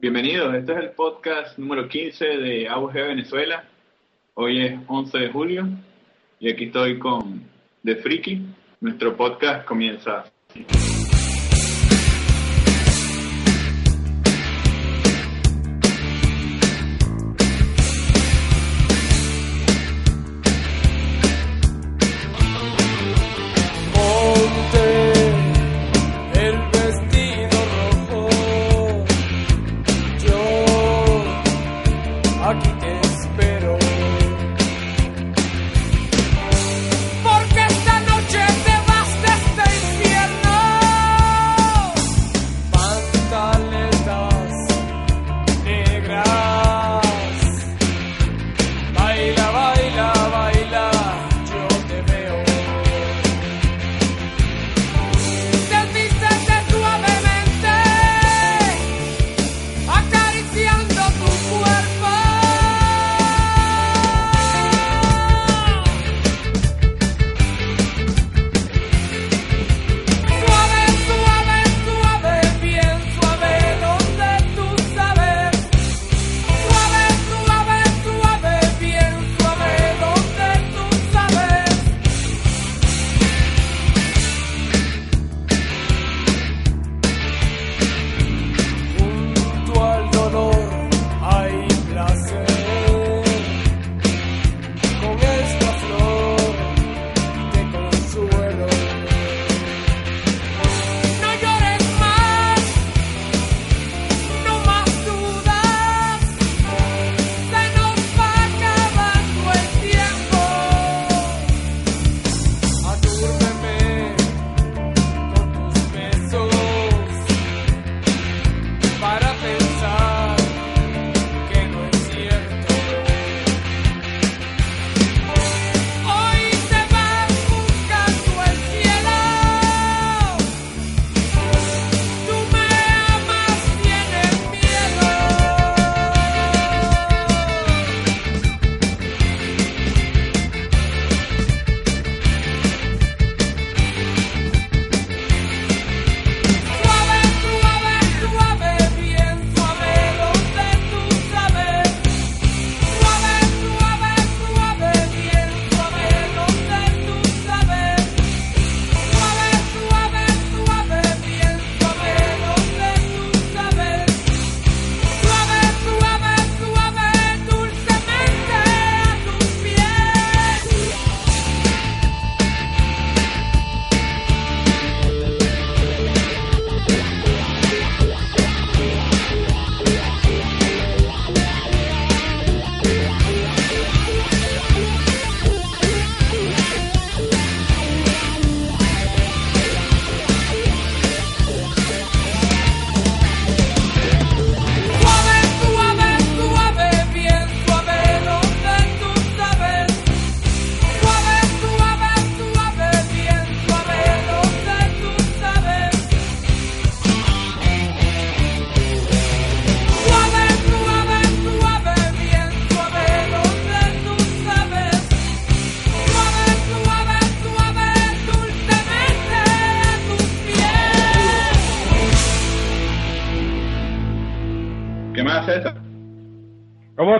Bienvenidos, este es el podcast número 15 de AUG Venezuela. Hoy es 11 de julio y aquí estoy con The Freaky. Nuestro podcast comienza.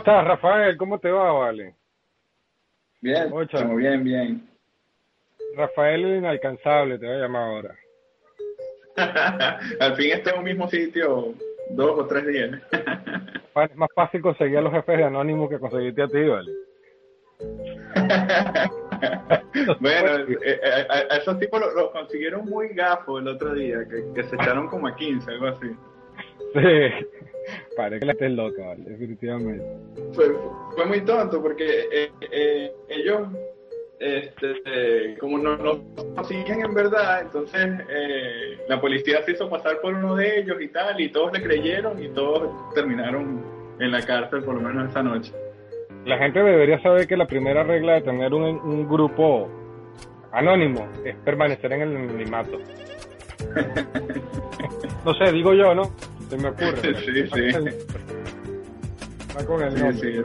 Rafael, ¿cómo te va, Vale? Bien, muy bien, bien. Rafael es inalcanzable, te voy a llamar ahora. Al fin está en un mismo sitio dos o tres días. es más fácil conseguir a los jefes de Anónimo que conseguirte a ti, ¿vale? bueno, eh, eh, a, esos tipos los consiguieron muy gafos el otro día, que, que se echaron como a 15, algo así. Sí. Parece que la estés loca, ¿vale? definitivamente. Fue, fue muy tonto porque eh, eh, ellos, este, como no, no siguen en verdad, entonces eh, la policía se hizo pasar por uno de ellos y tal, y todos le creyeron y todos terminaron en la cárcel por lo menos esa noche. La gente debería saber que la primera regla de tener un, un grupo anónimo es permanecer en el anonimato. no sé, digo yo, ¿no? Se me ocurre. Sí, sí. Va con el Sí, nombre. sí,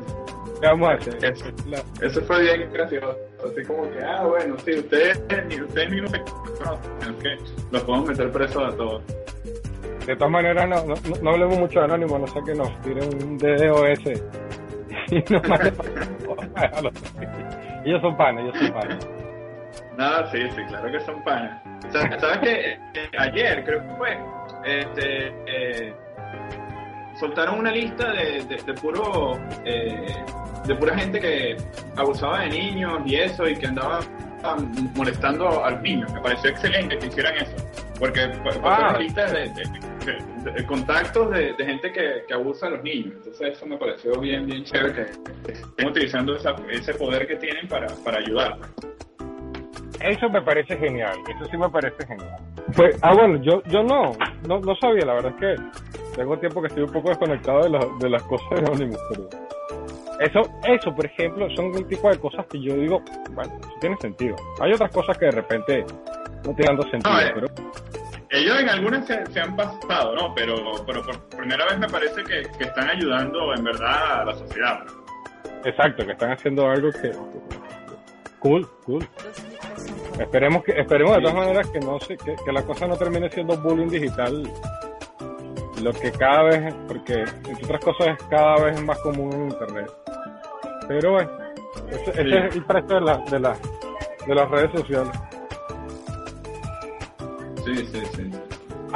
¿Qué vamos a hacer? Eso, La- eso fue bien gracioso. Así como que, ah, bueno, sí, ustedes ni ustedes ni no se conocen, que los podemos meter presos a todos. De todas maneras, no, no, no- no hablemos mucho de Anónimo, no sé que nos tiren un DDoS y nos manden Ellos son panes, ellos son panes. Nada, sí, sí, claro que son panas. O sea, ¿Sabes que Ayer, creo que fue, este, eh, soltaron una lista de, de, de puro, eh, de pura gente que abusaba de niños y eso, y que andaba um, molestando a los niños. Me pareció excelente que hicieran eso, porque fue fue Ah. una lista de, contactos de, gente que, que abusa a los niños. Entonces eso me pareció bien, bien chévere que, que estén utilizando esa- ese poder que tienen para, para ayudar. Eso me parece genial, eso sí me parece genial. Pues, ah, bueno, yo, yo no, no, no sabía, la verdad es que tengo tiempo que estoy un poco desconectado de, la- de las cosas de Anonymous, pero eso, eso, por ejemplo, son un tipo de cosas que yo digo, bueno, eso tiene sentido. Hay otras cosas que de repente no tienen sentido, No, eh. pero Ellos en algunas se, se han pasado, ¿no? Pero, pero por primera vez me parece que, que están ayudando en verdad a la sociedad. exacto, que están haciendo algo que cool, cool. Esperemos que, esperemos de todas maneras que no se, que, que la cosa no termine siendo bullying digital, lo que cada vez, porque entre otras cosas es cada vez más común en internet. Pero bueno, ese, ese Sí. es el precio de, la, de, la, de las redes sociales. Sí, sí, sí.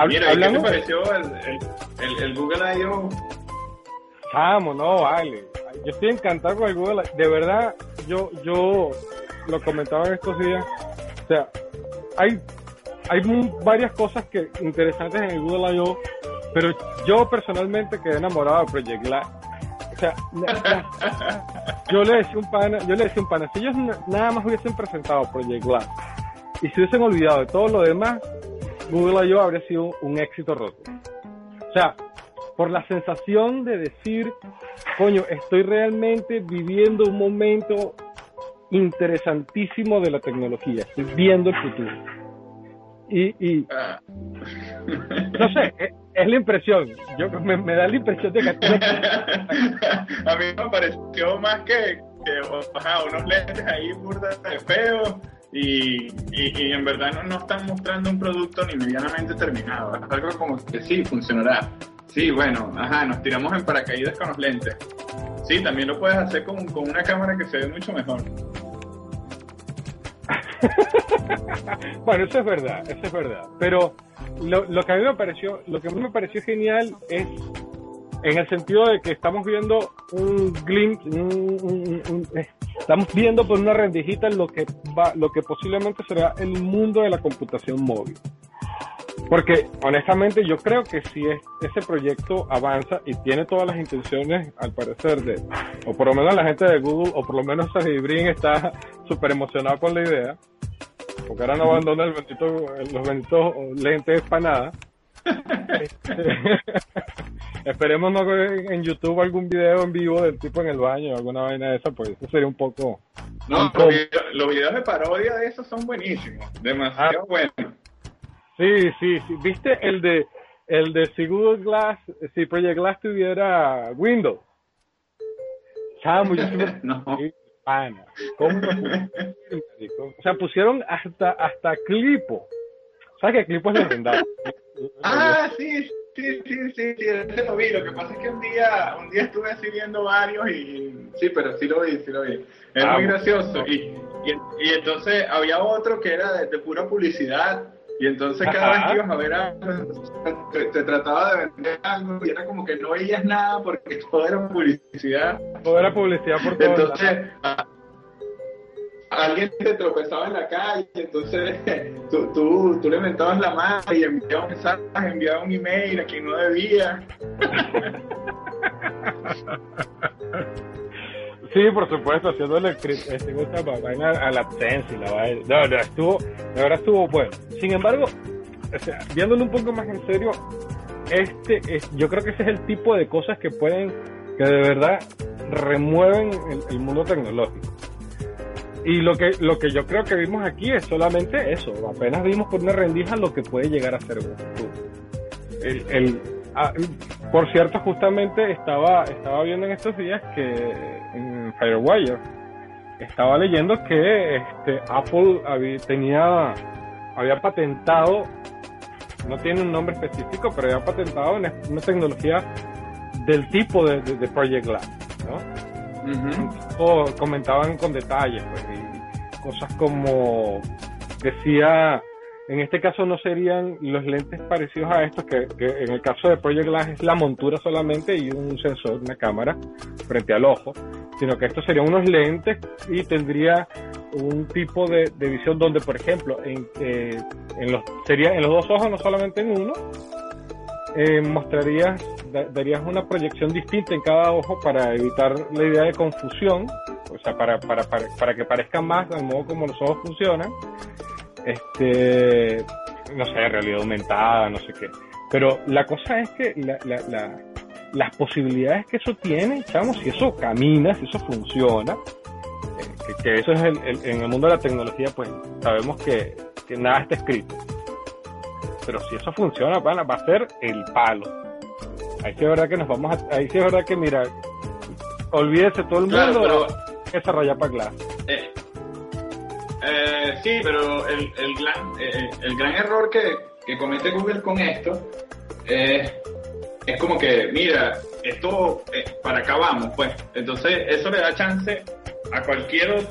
Mira, ¿y ¿qué te pareció el, el, el, el Google I.O.? Chamo, no, vale. Yo estoy encantado con el Google. De verdad, yo, yo lo comentaba en estos días. O sea, hay, hay varias cosas que interesantes en el Google I.O., pero yo personalmente quedé enamorado de Project Glass. O sea, yo le decía un pana, yo le decía un pana, si ellos na- nada más hubiesen presentado Project Glass y se hubiesen olvidado de todo lo demás, Google I.O. habría sido un éxito roto. O sea, por la sensación de decir, coño, estoy realmente viviendo un momento interesantísimo de la tecnología, viendo el futuro. Y, y no sé, es, es la impresión, yo me, da la impresión de que a mí me pareció más que, unos lentes ahí burdas de feo y, y, en verdad no, no están mostrando un producto ni medianamente terminado. Algo como que sí, funcionará. Sí, bueno, ajá, nos tiramos en paracaídas con los lentes. Sí, también lo puedes hacer con, con una cámara que se ve mucho mejor. bueno, eso es verdad, eso es verdad. Pero lo, que a mí me pareció, lo que a mí me pareció genial es en el sentido de que estamos viendo un glimpse, un- un- eh, estamos viendo por una rendijita lo que va, lo que posiblemente será el mundo de la computación móvil. Porque honestamente yo creo que si es, ese proyecto avanza y tiene todas las intenciones, al parecer, de, o por lo menos la gente de Google, o por lo menos Sergey Brin está súper emocionado con la idea, porque ahora no abandona el bendito, los benditos lentes para nada. Esperemos no ver en YouTube algún video en vivo del tipo en el baño o alguna vaina de esa, pues eso sería un poco... No, un poco- los videos, los videos de parodia de esos son buenísimos. Demasiado buenos. Sí, sí, sí. ¿Viste el de el de si Google Glass, si Project Glass tuviera Windows? Chamo, yo No. Pana. O sea, pusieron hasta hasta Clipo. ¿Sabes que Clipo es legendario? Ah, sí, sí, sí, sí, sí, ese lo vi. Lo que pasa es que un día, un día estuve así viendo varios y sí, pero sí lo vi, sí lo vi. Es Ah, muy gracioso. Y, y, y entonces había otro que era de, de pura publicidad. Y entonces cada Ajá. vez que ibas a ver algo, te, te trataba de vender algo y era como que no veías nada porque todo era publicidad. Toda la publicidad por lados. Entonces, a- alguien te tropezaba en la calle, entonces tú, tú, tú le mentabas la mano y enviabas un mensaje, enviabas un email a quien no debía. Sí, por supuesto, este, esta vaina a la AdSense y la vaina. No, no, estuvo, de verdad estuvo bueno. Sin embargo, viéndolo un poco más en serio, este es, yo creo que ese es el tipo de cosas que pueden, que de verdad remueven el, mundo tecnológico. Y lo que, lo que yo creo que vimos aquí es solamente eso. Apenas vimos por una rendija lo que puede llegar a ser El, el, ah, por cierto, justamente estaba, estaba viendo en estos días que en Firewire estaba leyendo que este, Apple había, tenía, había patentado, no tiene un nombre específico, pero había patentado una, tecnología del tipo de, Project Glass, ¿no? comentaban con detalles, pues, y cosas como decía en este caso no serían los lentes parecidos a estos, que, en el caso de Project Glass es la montura solamente y un sensor, una cámara frente al ojo, sino que estos serían unos lentes y tendría un tipo de, visión donde, por ejemplo, en, eh, en, los, sería en los dos ojos, no solamente en uno, eh, mostrarías, darías una proyección distinta en cada ojo para evitar la idea de confusión, o sea, para, para, para, para que parezca más al modo como los ojos funcionan este, no sé, realidad aumentada, no sé qué. Pero la cosa es que las posibilidades que eso tiene, chamos, si eso camina, si eso funciona, eh, que, eso es el, en el mundo de la tecnología, pues sabemos que, nada está escrito. Pero si eso funciona, va a ser el palo. Ahí sí es verdad que nos vamos a, ahí sí es verdad que mira, olvídese todo el mundo, pero, desarrollar para clase. Eh, eh, sí, pero el, el, gran, eh, el gran error que, que, comete Google con esto es como que, mira, esto, eh, para acá vamos, pues. Entonces, eso le da chance a cualquier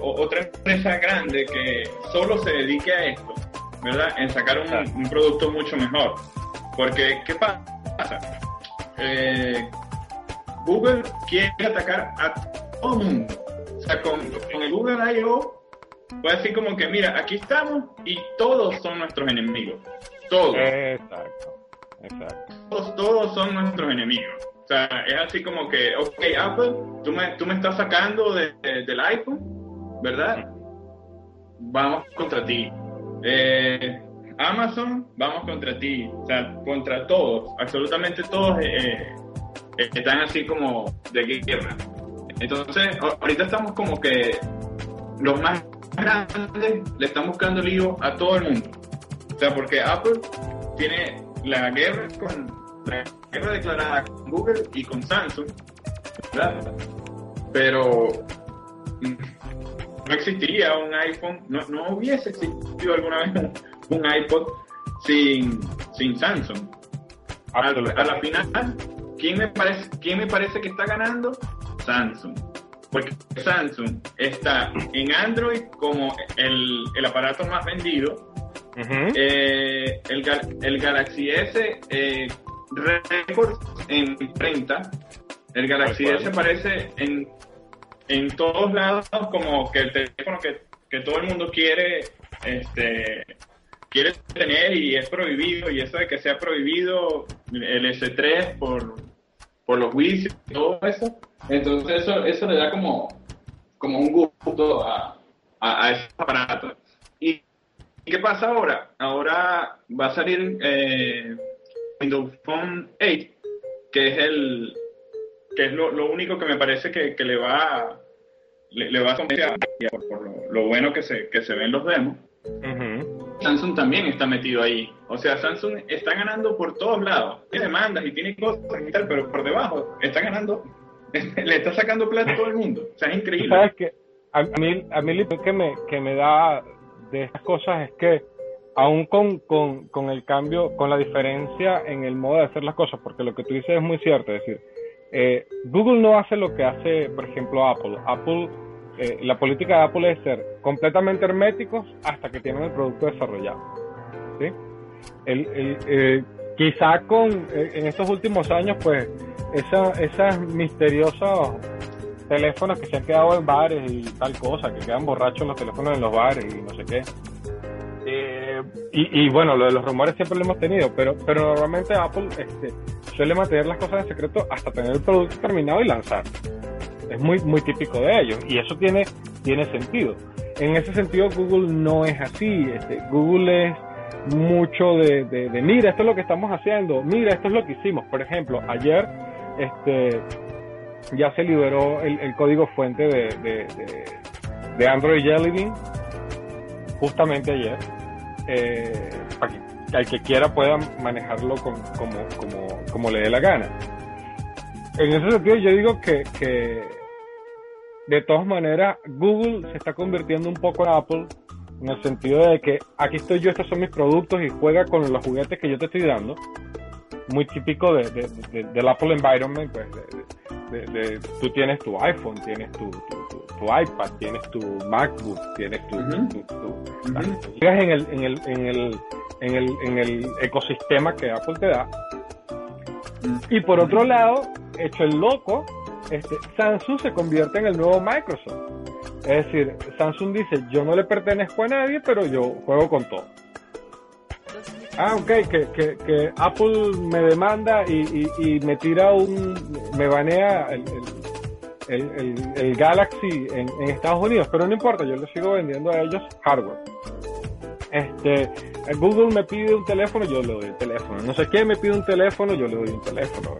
otra empresa grande que solo se dedique a esto, ¿verdad? En sacar un, un producto mucho mejor. Porque, ¿qué pasa? Eh, Google quiere atacar a todo el mundo. O sea, con, con el Google I.O fue así como que, mira, aquí estamos y todos son nuestros enemigos. Todos. Exacto. Exacto. Todos, todos son nuestros enemigos. O sea, es así como que, ok, Apple, tú me, tú me estás sacando de, del iPhone, ¿verdad? Vamos contra ti. Eh, Amazon, vamos contra ti. O sea, contra todos, absolutamente todos eh, eh, están así como de guerra. Entonces, ahorita estamos como que los más grandes le están buscando lío a todo el mundo. O sea, porque Apple tiene la guerra con guerra declarada con Google y con Samsung, ¿verdad? Pero mm, no existiría un iPhone, no, no hubiese existido alguna vez un, iPod sin, sin Samsung. A, a, la final, ¿quién me, parece, ¿quién me parece que está ganando? Samsung porque Samsung está en Android como el, el aparato más vendido. Eh, el, el, Galaxy S, eh, récord en imprenta. El Galaxy S aparece en, en todos lados como que el teléfono que, que todo el mundo quiere este quiere tener y es prohibido y eso de que sea prohibido el S3 por, por los Wii y todo eso entonces eso, eso le da como, como un gusto a, a, ese aparato. ¿Y qué pasa ahora? Ahora va a salir eh, Windows Phone 8, que es el que es lo, lo único que me parece que, que le va le, le va a convencer por, por lo, bueno que se, que se ven los demos. Samsung también está metido ahí. O sea, Samsung está ganando por todos lados. Tiene demandas y tiene cosas y tal, pero por debajo está ganando le está sacando plata a todo el mundo. O sea, es increíble. ¿Sabes que A mí, a mí lo que me, que me da de estas cosas es que aún con, con, con, el cambio, con la diferencia en el modo de hacer las cosas, porque lo que tú dices es muy cierto, es decir, eh, Google no hace lo que hace, por ejemplo, Apple. Apple, eh, la política de Apple es ser completamente herméticos hasta que tienen el producto desarrollado. ¿sí? El, el, eh, quizá con, en estos últimos años, pues, esa, esas misteriosas teléfonos que se han quedado en bares y tal cosa, que quedan borrachos los teléfonos en los bares y no sé qué. Y, bueno, lo de los rumores siempre lo hemos tenido, pero, pero normalmente Apple este, suele mantener las cosas en secreto hasta tener el producto terminado y lanzar. Es muy, muy típico de ellos y eso tiene, tiene sentido. En ese sentido, Google no es así. Este, Google es mucho de, de, mira, esto es lo que estamos haciendo, mira, esto es lo que hicimos. Por ejemplo, ayer este, ya se liberó el, código fuente de, de, de, Android Jelly Bean, justamente ayer, eh, para que el que quiera pueda manejarlo como, como, como le dé la gana. En ese sentido yo digo que, que de todas maneras Google se está convirtiendo un poco en Apple en el sentido de que aquí estoy yo, estos son mis productos y juega con los juguetes que yo te estoy dando. Muy típico de, del Apple Environment, pues de, tú tienes tu iPhone, tienes tu, iPad, tienes tu MacBook, tienes tu... en, el, en, el, en, el, en, el, en el ecosistema que Apple te da. Y por otro lado, hecho el loco, este, Samsung se convierte en el nuevo Microsoft. Es decir, Samsung dice, yo no le pertenezco a nadie, pero yo juego con todo. Ah, ok, que, que, que Apple me demanda y, y, me tira un, me banea el, el, el, Galaxy en, en, Estados Unidos, pero no importa, yo le sigo vendiendo a ellos hardware. Este, Google me pide un teléfono, yo le doy el teléfono. No sé qué me pide un teléfono, yo le doy un teléfono.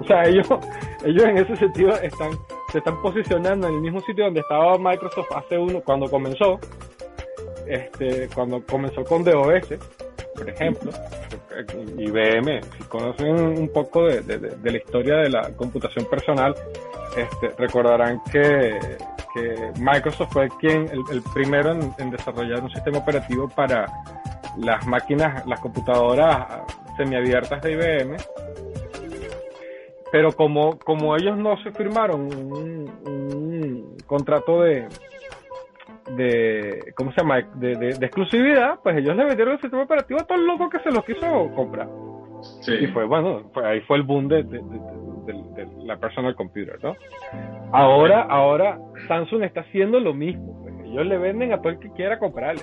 O sea, ellos, ellos en ese sentido están se están posicionando en el mismo sitio donde estaba Microsoft hace uno, cuando comenzó, este, cuando comenzó con DOS, por ejemplo, IBM, si conocen un poco de, la historia de la computación personal, este, recordarán que, Microsoft fue quien, el, primero en, desarrollar un sistema operativo para las máquinas, las computadoras semiabiertas de IBM, pero como, como ellos no se firmaron un, contrato de, de ¿cómo se llama? De, exclusividad, pues ellos le vendieron el sistema operativo a todo el loco que se lo quiso comprar. Y fue, bueno, ahí fue el boom de, la personal computer, ¿no? Ahora, ahora Samsung está haciendo lo mismo. Pues. Ellos le venden a todo el que quiera comprarle.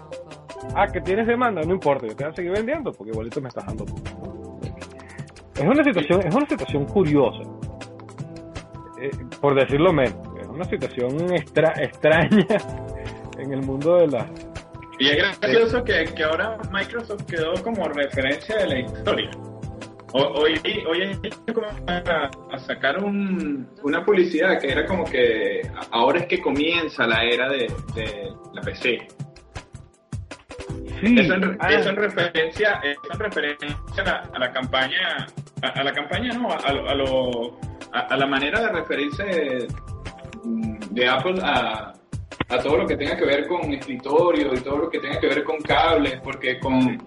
Ah, que tienes demanda, no importa, yo te voy a seguir vendiendo porque igualito me estás dando. Es una situación, es una situación curiosa, eh, por decirlo menos. Es una situación extraña en el mundo de la... Y es gracioso que, que ahora Microsoft quedó como referencia de la historia. Hoy, hoy como a, a sacar un, una publicidad que era como que ahora es que comienza la era de, de la PC. Sí, eso, en, ah. eso en referencia, eso en referencia a la, a la campaña a, la campaña, no, a, a, lo, a, la manera de referirse de, Apple a, a todo lo que tenga que ver con escritorio y todo lo que tenga que ver con cables, porque con,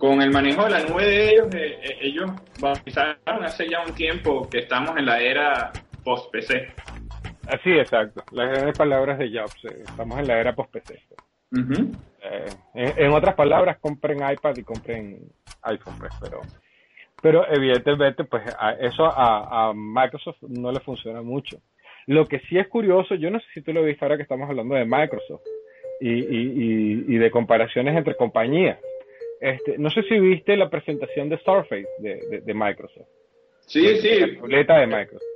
con el manejo de la nube de ellos, eh, eh, ellos bautizaron hace ya un tiempo que estamos en la era post-PC. Así, exacto. Las grandes palabras de Jobs, eh, estamos en la era post-PC. en, otras palabras, compren iPad y compren iPhone, pues, pero pero evidentemente, pues eso a, Microsoft no le funciona mucho. Lo que sí es curioso, yo no sé si tú lo viste ahora que estamos hablando de Microsoft y, y, y, de comparaciones entre compañías. Este, no sé si viste la presentación de Surface de, de, Microsoft. Sí, sí. La tableta de Microsoft.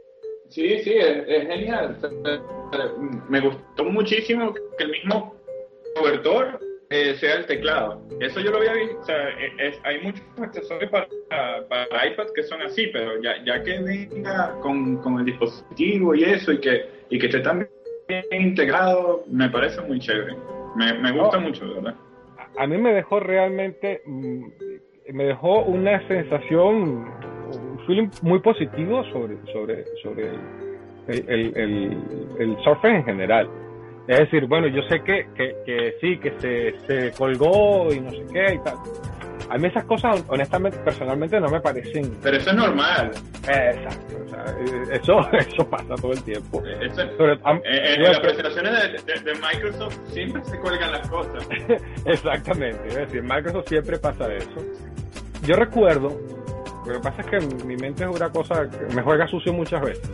Sí, sí, es, genial. Me gustó muchísimo que el mismo cobertor eh, sea el teclado. Eso yo lo había visto, o sea, e, hay muchos accesorios para, para, iPad que son así, pero ya, ya que venga con, con, el dispositivo y eso, y que, y que esté tan bien integrado, me parece muy chévere. Me, me gusta mucho, ¿verdad? A mí me dejó realmente, mm, me dejó una sensación, un feeling muy positivo sobre, sobre, sobre el, el, el, el en general es decir, bueno, yo sé que, que, que sí, que se, se colgó y no sé qué y tal. A mí esas cosas, honestamente, personalmente no me parecen... Pero eso es normal. exacto. O sea, eso, eso pasa todo el tiempo. Eso, en las presentaciones de, de, Microsoft siempre se cuelgan las cosas. Exactamente. Es decir, en Microsoft siempre pasa eso. Yo recuerdo lo que pasa es que mi mente es una cosa que me juega sucio muchas veces.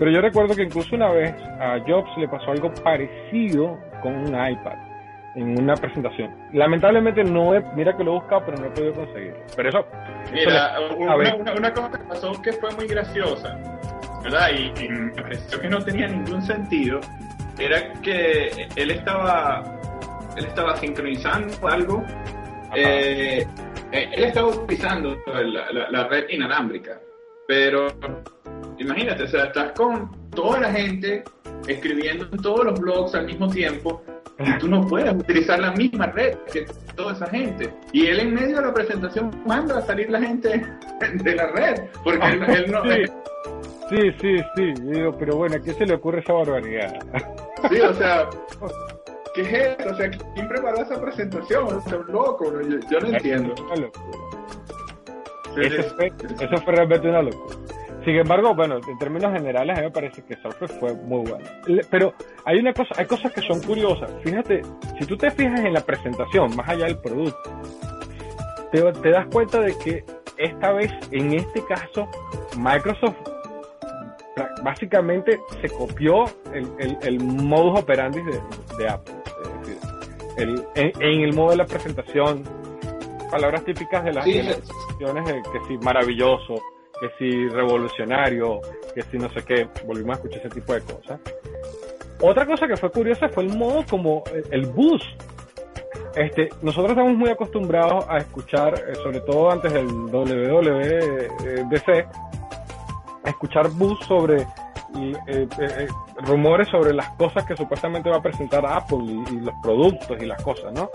Pero yo recuerdo que incluso una vez a Jobs le pasó algo parecido con un iPad en una presentación. Lamentablemente no he, mira que lo he buscado, pero no he podido conseguirlo. Pero eso... Mira, una, cosa que pasó que fue muy graciosa, ¿verdad? Y, y me pareció que no tenía ningún sentido, era que él estaba, él estaba sincronizando algo eh, eh, él estaba utilizando la, red inalámbrica, pero imagínate, o sea, estás con toda la gente escribiendo en todos los blogs al mismo tiempo y tú no puedes utilizar la misma red que toda esa gente. Y él en medio de la presentación manda a salir la gente de la red, porque él, no... Sí, sí, sí, digo, pero bueno, ¿a qué se le ocurre esa barbaridad? Sí, o sea, ¿qué es eso? O sea, ¿quién preparó esa presentación? O sea, un loco, yo, no entiendo. Eso, fue, eso fue realmente una locura. Sin embargo, bueno, en términos generales a mí me parece que Surface fue muy bueno. Pero hay una cosa, hay cosas que son curiosas. Fíjate, si tú te fijas en la presentación, más allá del producto, te, te das cuenta de que esta vez, en este caso, Microsoft básicamente se copió el, el, el modus operandi de, Apple. Es decir, el, en, el modo de la presentación, palabras típicas de las, de que si maravilloso, que si revolucionario, que si no sé qué, volvimos a escuchar ese tipo de cosas. Otra cosa que fue curiosa fue el modo como el bus. Este, nosotros estamos muy acostumbrados a escuchar, eh, sobre todo antes del WWDC, a escuchar bus sobre eh, eh, eh, rumores sobre las cosas que supuestamente va a presentar Apple y, los productos y las cosas, ¿no?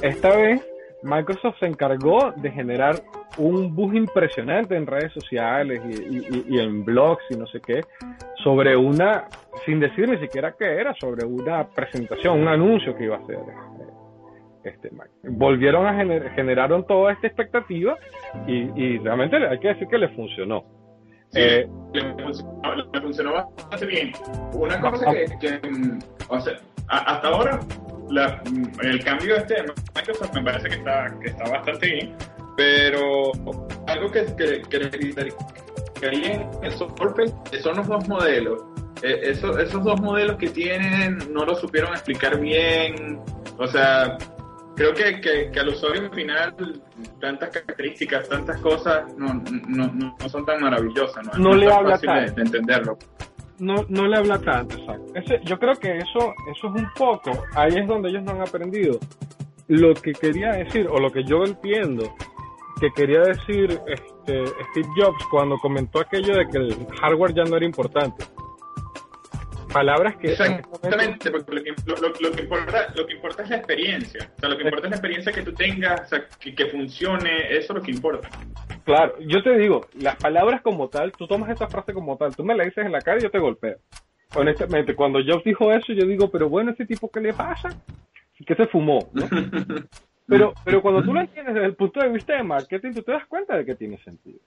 Esta vez Microsoft se encargó de generar un bus impresionante en redes sociales y, en blogs y no sé qué, sobre una, sin decir ni siquiera qué era, sobre una presentación, un anuncio que iba a hacer. Este, volvieron a generar, generaron toda esta expectativa y, realmente hay que decir que le funcionó. Eh, le, funcionó, bastante bien. Una cosa que, o sea, hasta ahora mm, el cambio este de Microsoft me parece que está, que está bastante bien, pero algo que, que, que en Surface son los dos modelos. Eh, esos, esos dos modelos que tienen no lo supieron explicar bien. O sea, creo que, que, al usuario final tantas características, tantas cosas no, no, no son tan maravillosas, no, no le habla. De, entenderlo. No, no le habla tanto, exacto. Ese, yo creo que eso, eso es un poco, ahí es donde ellos no han aprendido. Lo que quería decir, o lo que yo entiendo, que quería decir este, Steve Jobs cuando comentó aquello de que el hardware ya no era importante palabras que... Exactamente, porque lo que, importa, lo que importa es la experiencia. O sea, lo que importa es la experiencia que tú tengas, o sea, que, que funcione, eso es lo que importa. Claro, yo te digo, las palabras como tal, tú tomas esa frase como tal, tú me la dices en la cara y yo te golpeo. Honestamente, cuando Jobs dijo eso, yo digo, pero bueno, ¿ese tipo qué le pasa? Que se fumó, ¿no? pero, pero cuando tú lo entiendes desde el punto de vista de marketing, tú te das cuenta de que tiene sentido.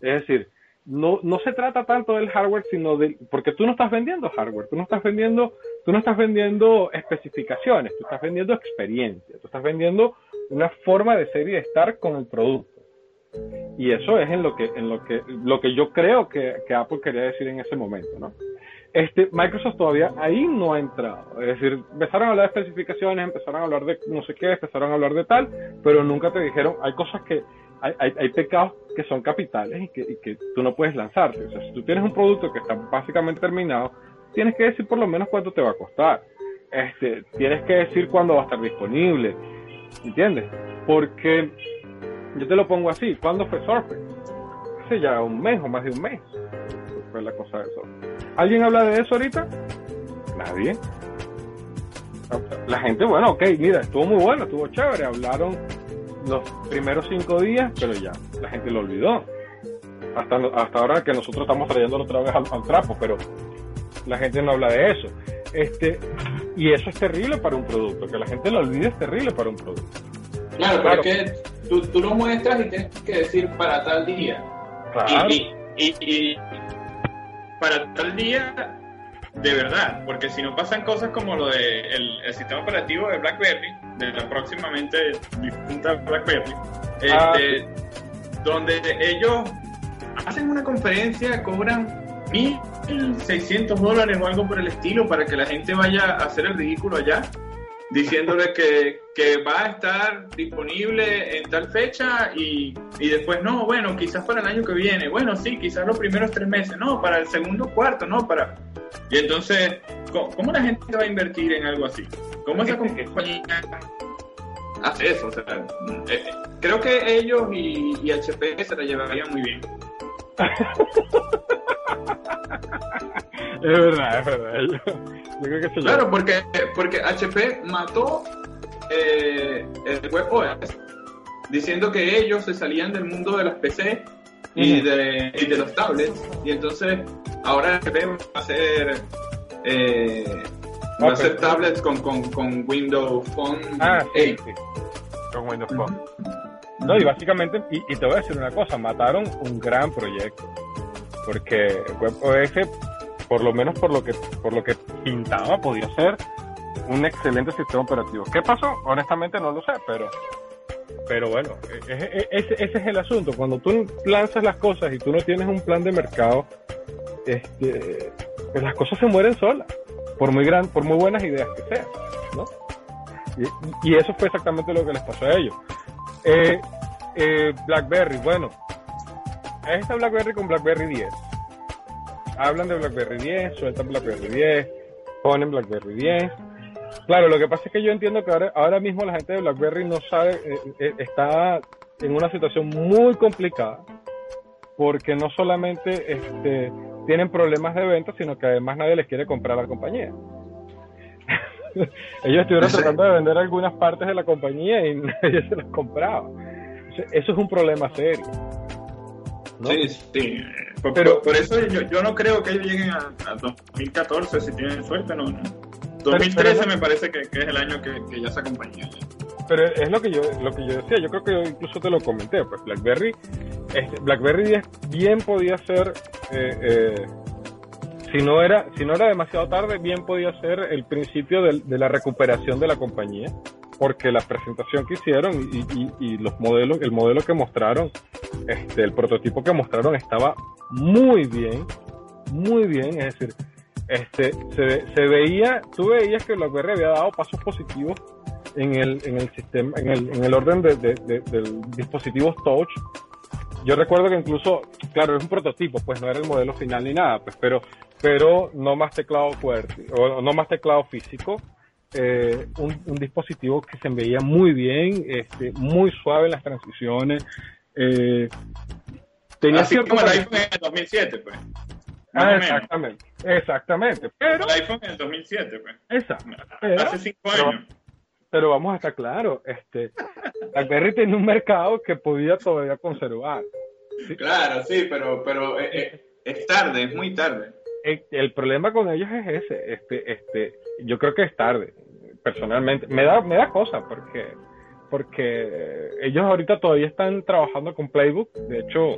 Es decir, no, no se trata tanto del hardware, sino del, porque tú no estás vendiendo hardware, tú no estás vendiendo, tú no estás vendiendo especificaciones, tú estás vendiendo experiencia, tú estás vendiendo una forma de ser y de estar con el producto. Y eso es en lo que, en lo que, lo que yo creo que, que Apple quería decir en ese momento, ¿no? Este, Microsoft todavía ahí no ha entrado. Es decir, empezaron a hablar de especificaciones, empezaron a hablar de no sé qué, empezaron a hablar de tal, pero nunca te dijeron, hay cosas que, hay, hay, pecados que son capitales y que, y que tú no puedes lanzarte. O sea, si tú tienes un producto que está básicamente terminado, tienes que decir por lo menos cuánto te va a costar. Este, tienes que decir cuándo va a estar disponible. ¿Entiendes? Porque yo te lo pongo así, ¿cuándo fue Surface? Hace ya un mes o más de un mes. Fue la cosa de eso. ¿Alguien habla de eso ahorita? Nadie. La gente, bueno, ok, mira, estuvo muy bueno, estuvo chévere. Hablaron los primeros cinco días, pero ya, la gente lo olvidó. Hasta, hasta ahora que nosotros estamos trayéndolo otra vez al, trapo, pero la gente no habla de eso. Este, y eso es terrible para un producto, que la gente lo olvide es terrible para un producto. Claro, claro. porque tú, tú lo muestras y tienes que decir para tal día. Claro. Y, y, y, para tal día de verdad, porque si no pasan cosas como lo de el, sistema operativo de BlackBerry, de la próximamente distinta BlackBerry, ah, este, donde ellos hacen una conferencia, cobran 1.600 dólares o algo por el estilo para que la gente vaya a hacer el ridículo allá, diciéndole que, que va a estar disponible en tal fecha y, y, después no, bueno, quizás para el año que viene, bueno, sí, quizás los primeros tres meses, no, para el segundo cuarto, no, para... Y entonces, ¿cómo, la gente va a invertir en algo así? ¿Cómo esa compañía hace eso. O sea, eh, creo que ellos y, y HP se la llevarían muy bien. es verdad, es verdad. Yo, yo creo que se Claro, porque, porque HP mató eh, el WebOS diciendo que ellos se salían del mundo de las PC y, de, y de los tablets y entonces ahora HP va a hacer eh, va a pero- tablets con, con, con Windows Phone Ah, sí, 8. sí. Con Windows Phone. No, y básicamente, y, te voy a decir una cosa, mataron un gran proyecto. Porque WebOS, por lo menos por lo que, por lo que pintaba, podía ser un excelente sistema operativo. ¿Qué pasó? Honestamente no lo sé, pero, pero bueno, e- e- ese, ese es el asunto. Cuando tú lanzas las cosas y tú no tienes un plan de mercado, este, pues las cosas se mueren solas, por muy gran, por muy buenas ideas que sean, ¿no? Y eso fue exactamente lo que les pasó a ellos. Eh, eh, BlackBerry, bueno, esta BlackBerry con BlackBerry 10. Hablan de BlackBerry 10, sueltan BlackBerry 10, ponen BlackBerry 10. Claro, lo que pasa es que yo entiendo que ahora, ahora mismo la gente de BlackBerry no sabe, eh, eh, está en una situación muy complicada, porque no solamente este, tienen problemas de venta, sino que además nadie les quiere comprar a la compañía. Ellos estuvieron tratando de vender algunas partes de la compañía y nadie se las compraba. Eso es un problema serio. ¿no? Sí, sí. Por, Pero- por- eso yo, yo no creo que ellos lleguen a, a 2014 si tienen suerte, no. no. 2013 pero me parece que, que es el año que, que ya esa compañía. Pero es lo que yo lo que yo decía, yo creo que yo incluso te lo comenté, pues BlackBerry este, BlackBerry 10 bien podía ser eh, eh, si no era si no era demasiado tarde, bien podía ser el principio del- de, la recuperación de la compañía, porque la presentación que hicieron y, los modelos, el modelo que mostraron, este, el prototipo que mostraron estaba muy bien, muy bien, es decir, este, se, se veía, tú veías que BlackBerry había dado pasos positivos en el, en el sistema, en el, en el orden de, de, de, del dispositivos touch. Yo recuerdo que incluso, claro, es un prototipo, pues no era el modelo final ni nada, pues, pero, pero no más teclado fuerte, o no más teclado físico, eh, un, un dispositivo que se veía muy bien, este, muy suave en las transiciones, eh, tenía Así cierto como el iPhone en el 2007, pues. Ah, exactamente, exactamente, pero, El iPhone en el 2007, pues. exacto, Hace cinco años. pero vamos a estar claros, este, BlackBerry tenía un mercado que podía todavía conservar. Claro, sí, pero, pero eh, eh, es tarde, es muy tarde. El, el problema con ellos es ese, este, este, yo creo que es tarde, personalmente, me da, me da cosa porque, porque ellos ahorita todavía están trabajando con Playbook, de hecho,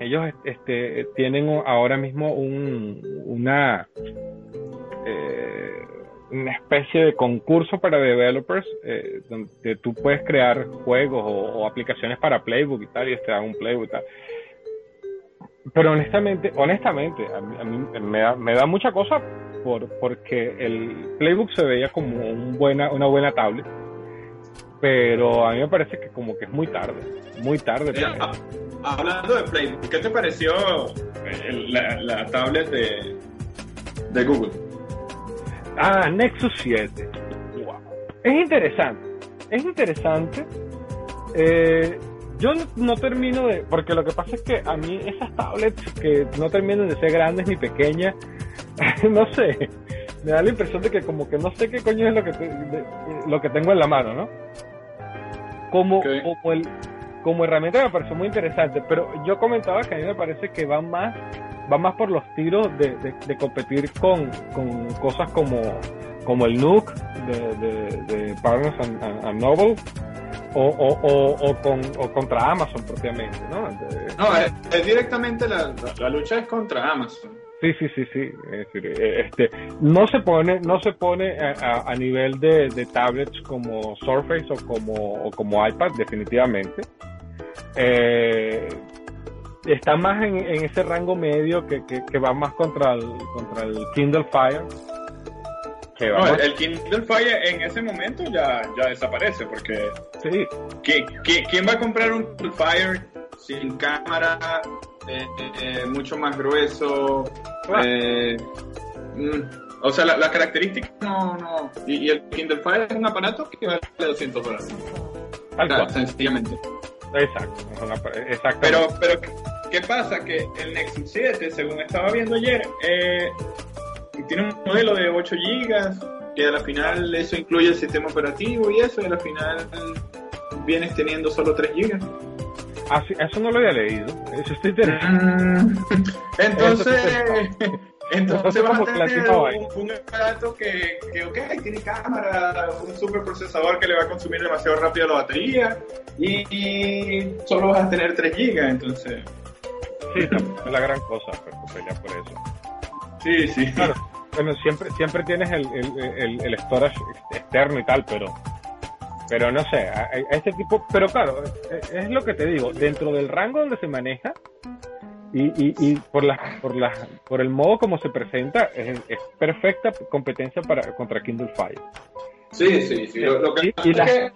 ellos este, tienen ahora mismo un, una, eh, una especie de concurso para developers eh, donde tú puedes crear juegos o, o aplicaciones para Playbook y tal, y te dan un Playbook y tal. Pero honestamente, honestamente, a mí, a mí me, da, me da mucha cosa por, porque el Playbook se veía como un buena, una buena tablet, pero a mí me parece que como que es muy tarde, muy tarde. Para ah, hablando de Play, ¿qué te pareció la, la tablet de, de Google? Ah, Nexus 7. Wow. Es interesante. Es interesante. Eh, yo no, no termino de. Porque lo que pasa es que a mí esas tablets que no terminan de ser grandes ni pequeñas, no sé. Me da la impresión de que como que no sé qué coño es lo que, te- de- lo que tengo en la mano, ¿no? Como, como, el, como herramienta me pareció muy interesante, pero yo comentaba que a mí me parece que va más va más por los tiros de, de- de competir con, con cosas como, como el Nook de, de, Barnes and, and- and Noble o, o, o, o con, o contra Amazon propiamente, ¿no? No, es, es directamente la, la, la lucha es contra Amazon. Sí, sí, sí, sí. Es decir, eh, este, no se pone, no se pone a, a- a nivel de, de tablets como Surface o como, o como iPad, definitivamente. Eh, está más en, en ese rango medio que, que, que va más contra el, contra el Kindle Fire. Que va No, el, el Kindle Fire en ese momento ya, ya desaparece porque sí, ¿qui- qui- ¿quién va a comprar un Kindle Fire sin cámara, eh, eh, mucho más grueso? Claro. eh, mm, O sea, la, característica no, no. Y, el Kindle Fire es un aparato que vale 200 dólares. Tal Sencillamente. Exacto. Exacto. Pero, pero, ¿qué pasa? Que el Nexus 7, según estaba viendo ayer, eh, tiene un modelo de 8 GB, que al final eso incluye el sistema operativo y eso, y al final vienes teniendo solo 3 GB. Ah, eso no lo había leído. Eso estoy mm. Entonces, entonces vas a tener un, un, aparato que, que, ok, tiene cámara, un super procesador que le va a consumir demasiado rápido la batería y, solo vas a tener 3 GB, entonces... Sí, es la gran cosa, pero pues, por eso. Sí, sí. Claro, bueno, siempre, siempre tienes el, el, el, storage externo y tal, pero pero no sé, a, este tipo, pero claro, es, lo que te digo, dentro del rango donde se maneja y, y, y por la, por la, por el modo como se presenta, es, perfecta competencia para contra Kindle Fire. Sí, sí, sí. y, la,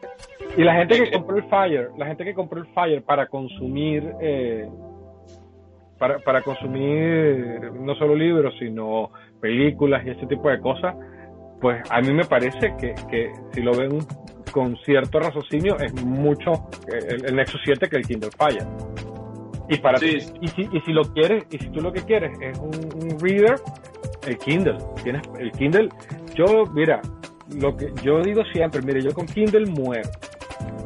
y, la, gente que compró el Fire, la gente que compró el Fire para consumir eh, para, para consumir no solo libros, sino películas y ese tipo de cosas, pues a mí me parece que, que si lo ven con cierto raciocinio es mucho el, el, Nexus 7 que el Kindle Fire. Y para y, si, y si lo quieres, y si tú lo que quieres es un, reader, el Kindle. Tienes el Kindle. Yo, mira, lo que yo digo siempre, mire, yo con Kindle muero.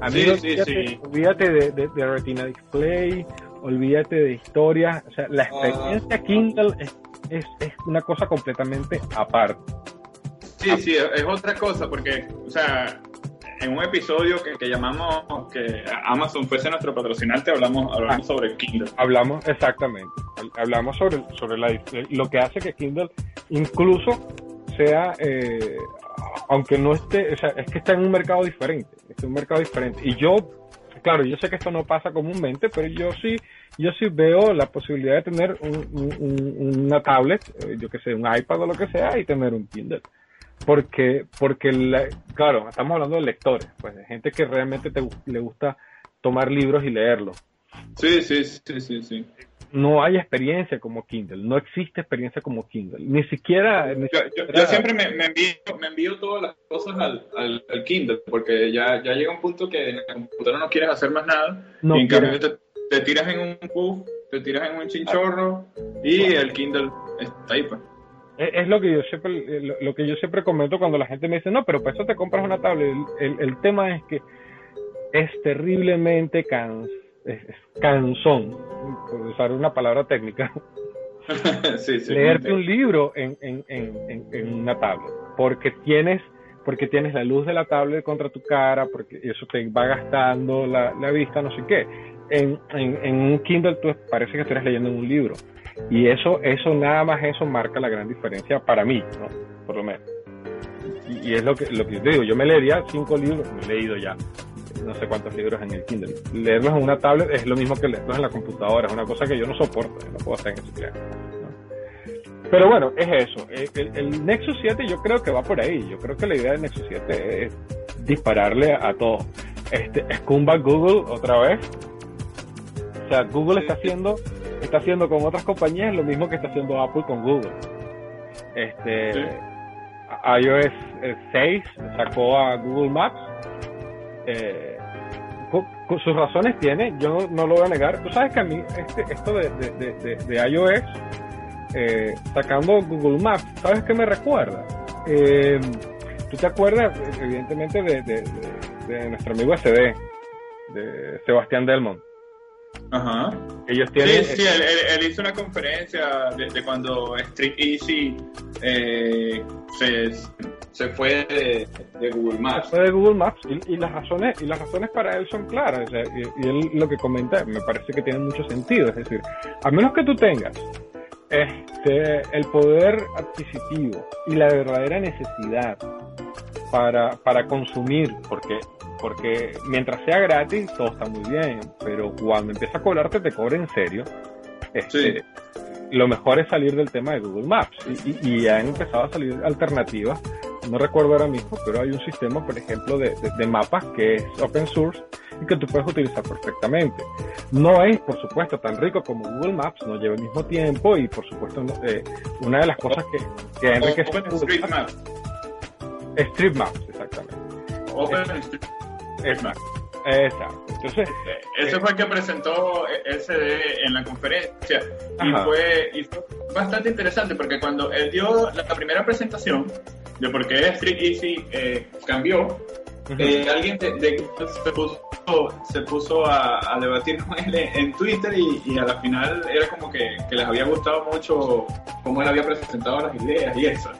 A mí olvídate, de, de, Retina Display, olvídate de historias, o sea, la ah. experiencia Kindle es, es, es, una cosa completamente aparte. Sí, sí, es otra cosa, porque, o sea, en un episodio que, llamamos que Amazon fuese nuestro patrocinante, hablamos, hablamos ah. sobre Kindle. Hablamos, exactamente, hablamos sobre, sobre la, lo que hace que Kindle incluso sea, eh, aunque no esté, o sea, es que está en un mercado diferente, es un mercado diferente. Y yo claro, yo sé que esto no pasa comúnmente, pero yo sí, yo sí veo la posibilidad de tener una tablet, eh, yo que sé, un iPad o lo que sea, y tener un Kindle. Porque, porque claro, estamos hablando de lectores, pues de gente que realmente te, le gusta tomar libros y leerlos. Sí, sí, sí, sí, sí. No hay experiencia como Kindle, no existe experiencia como Kindle, ni siquiera... yo, siempre me, envío, me envío todas las cosas al, al, Kindle, porque ya, ya llega un punto que en la computadora no quieres hacer más nada, y en cambio te, tiras en un puff, te tiras en un chinchorro, y el Kindle está ahí, pues. Es, lo que yo siempre lo, que yo siempre comento cuando la gente me dice, no, pero para eso te compras una tablet. El, el, tema es que es terriblemente cans, es, cansón, por usar una palabra técnica, leerte un libro en, en, en, en, una tablet, porque tienes porque tienes la luz de la tablet contra tu cara, porque eso te va gastando la, la vista, no sé qué. En, en, un Kindle tú parece que estás leyendo un libro. Y eso, eso nada más eso marca la gran diferencia para mí, ¿no? Por lo menos. Y, es lo que, lo que yo digo, yo me leería cinco libros, me he leído ya no sé cuántos libros en el Kindle. Leerlos en una tablet es lo mismo que leerlos en la computadora, es una cosa que yo no soporto, no puedo hacer en ese Pero bueno, es eso. El, Nexus 7 yo creo que va por ahí. Yo creo que la idea del Nexus 7 es dispararle a todo. Este, Scumba Google otra vez. O sea, Google está haciendo está haciendo con otras compañías lo mismo que está haciendo Apple con Google. Este, iOS 6 sacó a Google Maps. Eh, sus razones tiene, yo no, lo voy a negar. Tú sabes que a mí este, esto de, de, de, iOS eh, sacando Google Maps, ¿sabes qué me recuerda? Eh, ¿Tú te acuerdas, evidentemente, de, nuestro amigo SD, de Sebastián Delmont? Ajá. Ellos tienen. Sí, sí, él, hizo una conferencia de, cuando Street Easy eh, se, fue de, Google Maps. Se fue de Google Maps y, las razones y las razones para él son claras. y, él lo que comenta me parece que tiene mucho sentido. Es decir, a menos que tú tengas este, el poder adquisitivo y la verdadera necesidad para, para consumir, porque porque mientras sea gratis, todo está muy bien, pero cuando empieza a cobrarte, te cobra en serio. Este, Lo mejor es salir del tema de Google Maps y, y, han empezado a salir alternativas no recuerdo ahora mismo, pero hay un sistema, por ejemplo, de, de, mapas que es open source y que tú puedes utilizar perfectamente. No es, por supuesto, tan rico como Google Maps, no lleva el mismo tiempo y, por supuesto, eh, una de las cosas que, que enriquece... Street Maps. Street Maps, exactamente. Open Street Maps. Exacto. Entonces, ese fue el que presentó SD en la conferencia y fue, y fue, bastante interesante porque cuando él dio la, primera presentación de por qué Street Easy eh, cambió, eh, alguien de, se puso, se puso a, debatir con él en Twitter y, a la final era como que, que les había gustado mucho cómo él había presentado las ideas y eso.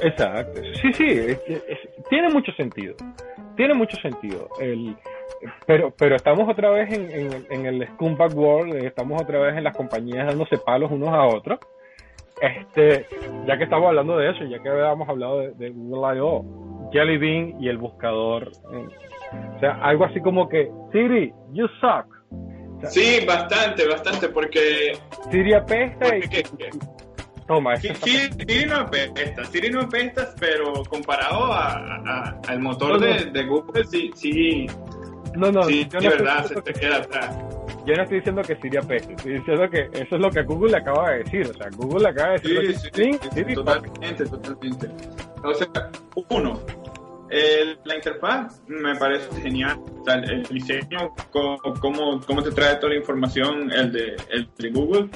Exacto. Sí, sí, tiene mucho sentido tiene mucho sentido. El, pero, pero estamos otra vez en, en, el scumbag world, eh, estamos otra vez en las compañías dándose palos unos a otros. Este, ya que estamos hablando de eso, ya que habíamos hablado de, Google I.O., Jelly Bean y el buscador. Eh, o sea, algo así como que, Siri, you suck. sí, bastante, bastante, porque... Siri apesta y... Toma, Siri, no apesta, Siri no apesta, pero comparado a, al motor de, Google, sí, sí, no, no, sí, de verdad, se te queda atrás. Yo no estoy diciendo que Siri apeste, estoy diciendo que eso es lo que Google le acaba de decir, o sea, Google le acaba de decir... Sí, sí, sí, totalmente, totalmente. O sea, uno, la interfaz me parece genial. O sea, el, diseño, cómo, cómo, te trae toda la información, el de, el de Google.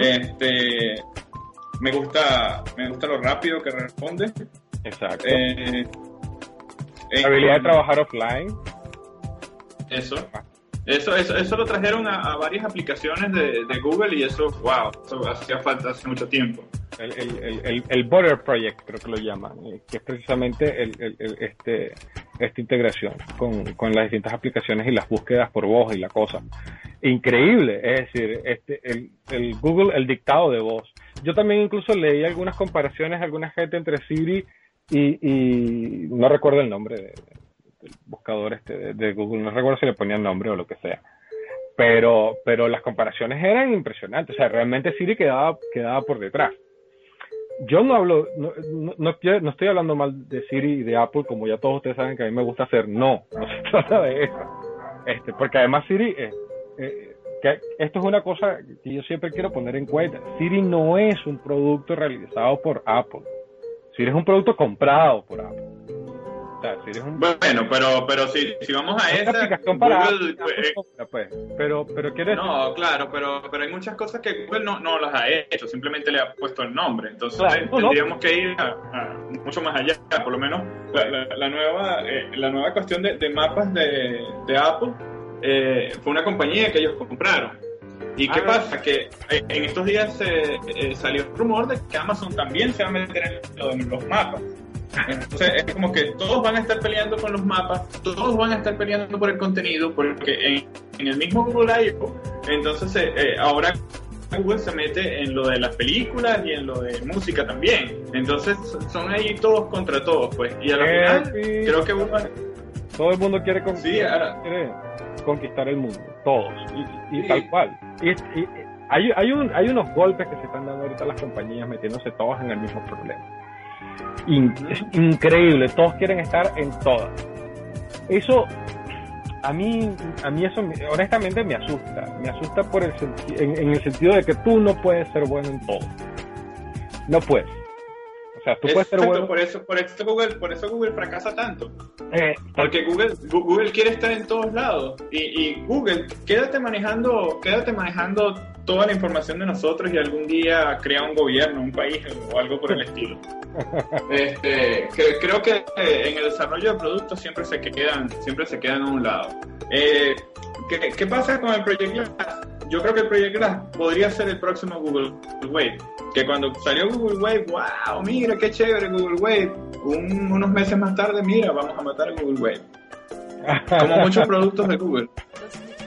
Este me gusta, me gusta lo rápido que responde. Exacto. Eh, la habilidad de trabajar offline. Eso. Eso, eso, eso lo trajeron a, varias aplicaciones de, Google y eso, wow, eso hacía falta hace mucho tiempo. El, el, el, el Border Project, creo que lo llaman, eh, que es precisamente este, esta integración con, con, las distintas aplicaciones y las búsquedas por voz y la cosa. Increíble, es decir, este, el, Google, el dictado de voz. Yo también incluso leí algunas comparaciones, alguna gente entre Siri y, y no recuerdo el nombre del buscador este de, Google, no recuerdo si le ponía el nombre o lo que sea. Pero, pero las comparaciones eran impresionantes, o sea, realmente Siri quedaba, quedaba por detrás. Yo no hablo, no, no, no, estoy hablando mal de Siri y de Apple, como ya todos ustedes saben que a mí me gusta hacer. No, no se trata de eso. Este, porque además Siri, eh, eh, esto es una cosa que yo siempre quiero poner en cuenta. Siri no es un producto realizado por Apple. Siri es un producto comprado por Apple. Bueno, pero pero si, si vamos a esa, aplicación para Google, pues, pues, pero pero quieres no, claro, pero pero hay muchas cosas que Google no, no las ha hecho, simplemente le ha puesto el nombre, entonces tendríamos que ir mucho más allá, por lo menos la, nueva eh, la nueva cuestión de, de mapas de, de Apple eh, fue una compañía que ellos compraron. ¿Y qué ah. pasa? Que eh, en estos días eh, salió el rumor de que Amazon también se va a meter en, los mapas. Entonces es como que todos van a estar peleando con los mapas, todos van a estar peleando por el contenido, porque en, el mismo Google I.O., entonces ahora Google se mete en lo de las películas y en lo de música también. Entonces son ahí todos contra todos, pues. Y al final creo que Todo el mundo quiere, con... sí, quiere conquistar el mundo, todos, y, tal cual. Y, hay, hay, un, hay unos golpes que se están dando ahorita las compañías metiéndose todas en el mismo problema. Es increíble, todos quieren estar en todas. Eso, a mí, a mí eso honestamente me asusta. Me asusta por el en, en el sentido de que tú no puedes ser bueno en todo. No puedes sea, tú puedes ser bueno. Por eso, por eso Google, por eso Google fracasa tanto. Eh, Porque Google, Google quiere estar en todos lados. Y, y, Google, quédate manejando, quédate manejando toda la información de nosotros y algún día crea un gobierno, un país o algo por el estilo. este, creo que en el desarrollo de productos siempre se quedan, siempre se quedan a un lado. Eh, ¿qué, ¿qué, pasa con el proyecto yo creo que el Project Glass podría ser el próximo Google Wave. Que cuando salió Google Wave, wow, mira qué chévere Google Wave. unos meses más tarde, mira, vamos a matar a Google Wave. Como muchos productos de Google.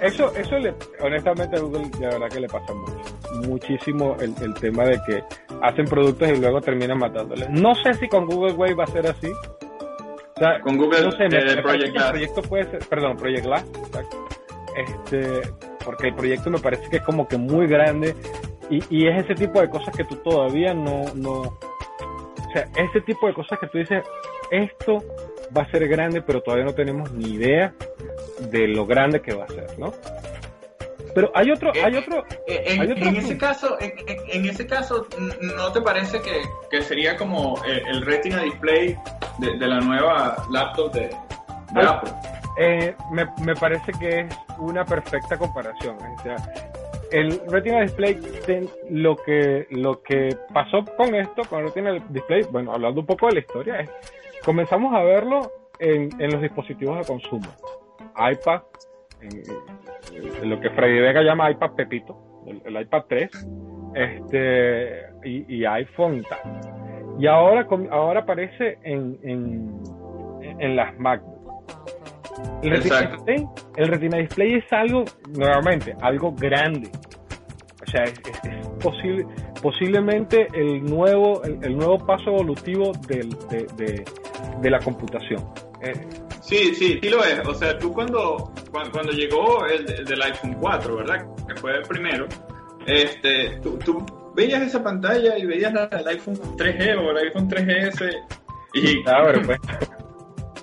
Eso, eso le, honestamente a Google de verdad que le pasa mucho. Muchísimo el, el tema de que hacen productos y luego terminan matándoles. No sé si con Google Wave va a ser así. O sea, con Google no sé, eh, Project Glass. proyecto puede ser, perdón, Project Glass, exacto. Este, porque el proyecto me parece que es como que muy grande y, y es ese tipo de cosas que tú todavía no, no, O sea, ese tipo de cosas que tú dices, esto va a ser grande, pero todavía no tenemos ni idea de lo grande que va a ser, ¿no? Pero hay otro, hay otro, eh, en, hay otro en ese caso, en, en- en ese caso, ¿no te parece que, que sería como el, el Retina Display de, de la nueva laptop de, de Ay. Apple? Eh, me, me parece que es una perfecta comparación. O sea, el Retina Display, ten- lo que, lo que pasó con esto, con el Retina Display, bueno, hablando un poco de la historia, es comenzamos a verlo en, en los dispositivos de consumo. iPad, en, en lo que Freddy Vega llama iPad Pepito, el, el iPad 3, este, y, y iPhone y tal. Y ahora, ahora aparece en, en, en las MacBook. El Retina. Display, el Retina Display es algo, nuevamente, algo grande. O sea, es, es- es posible, posiblemente el nuevo, el, el nuevo paso evolutivo del- de, de- de la computación. Eh, Sí, sí, sí lo es. O sea, tú cuando, cuando, cuando llegó el, el del iPhone 4, ¿verdad? Que fue el primero, este, tú, tú veías esa pantalla y veías la del iPhone 3G o el iPhone 3GS y ah, bueno, pues,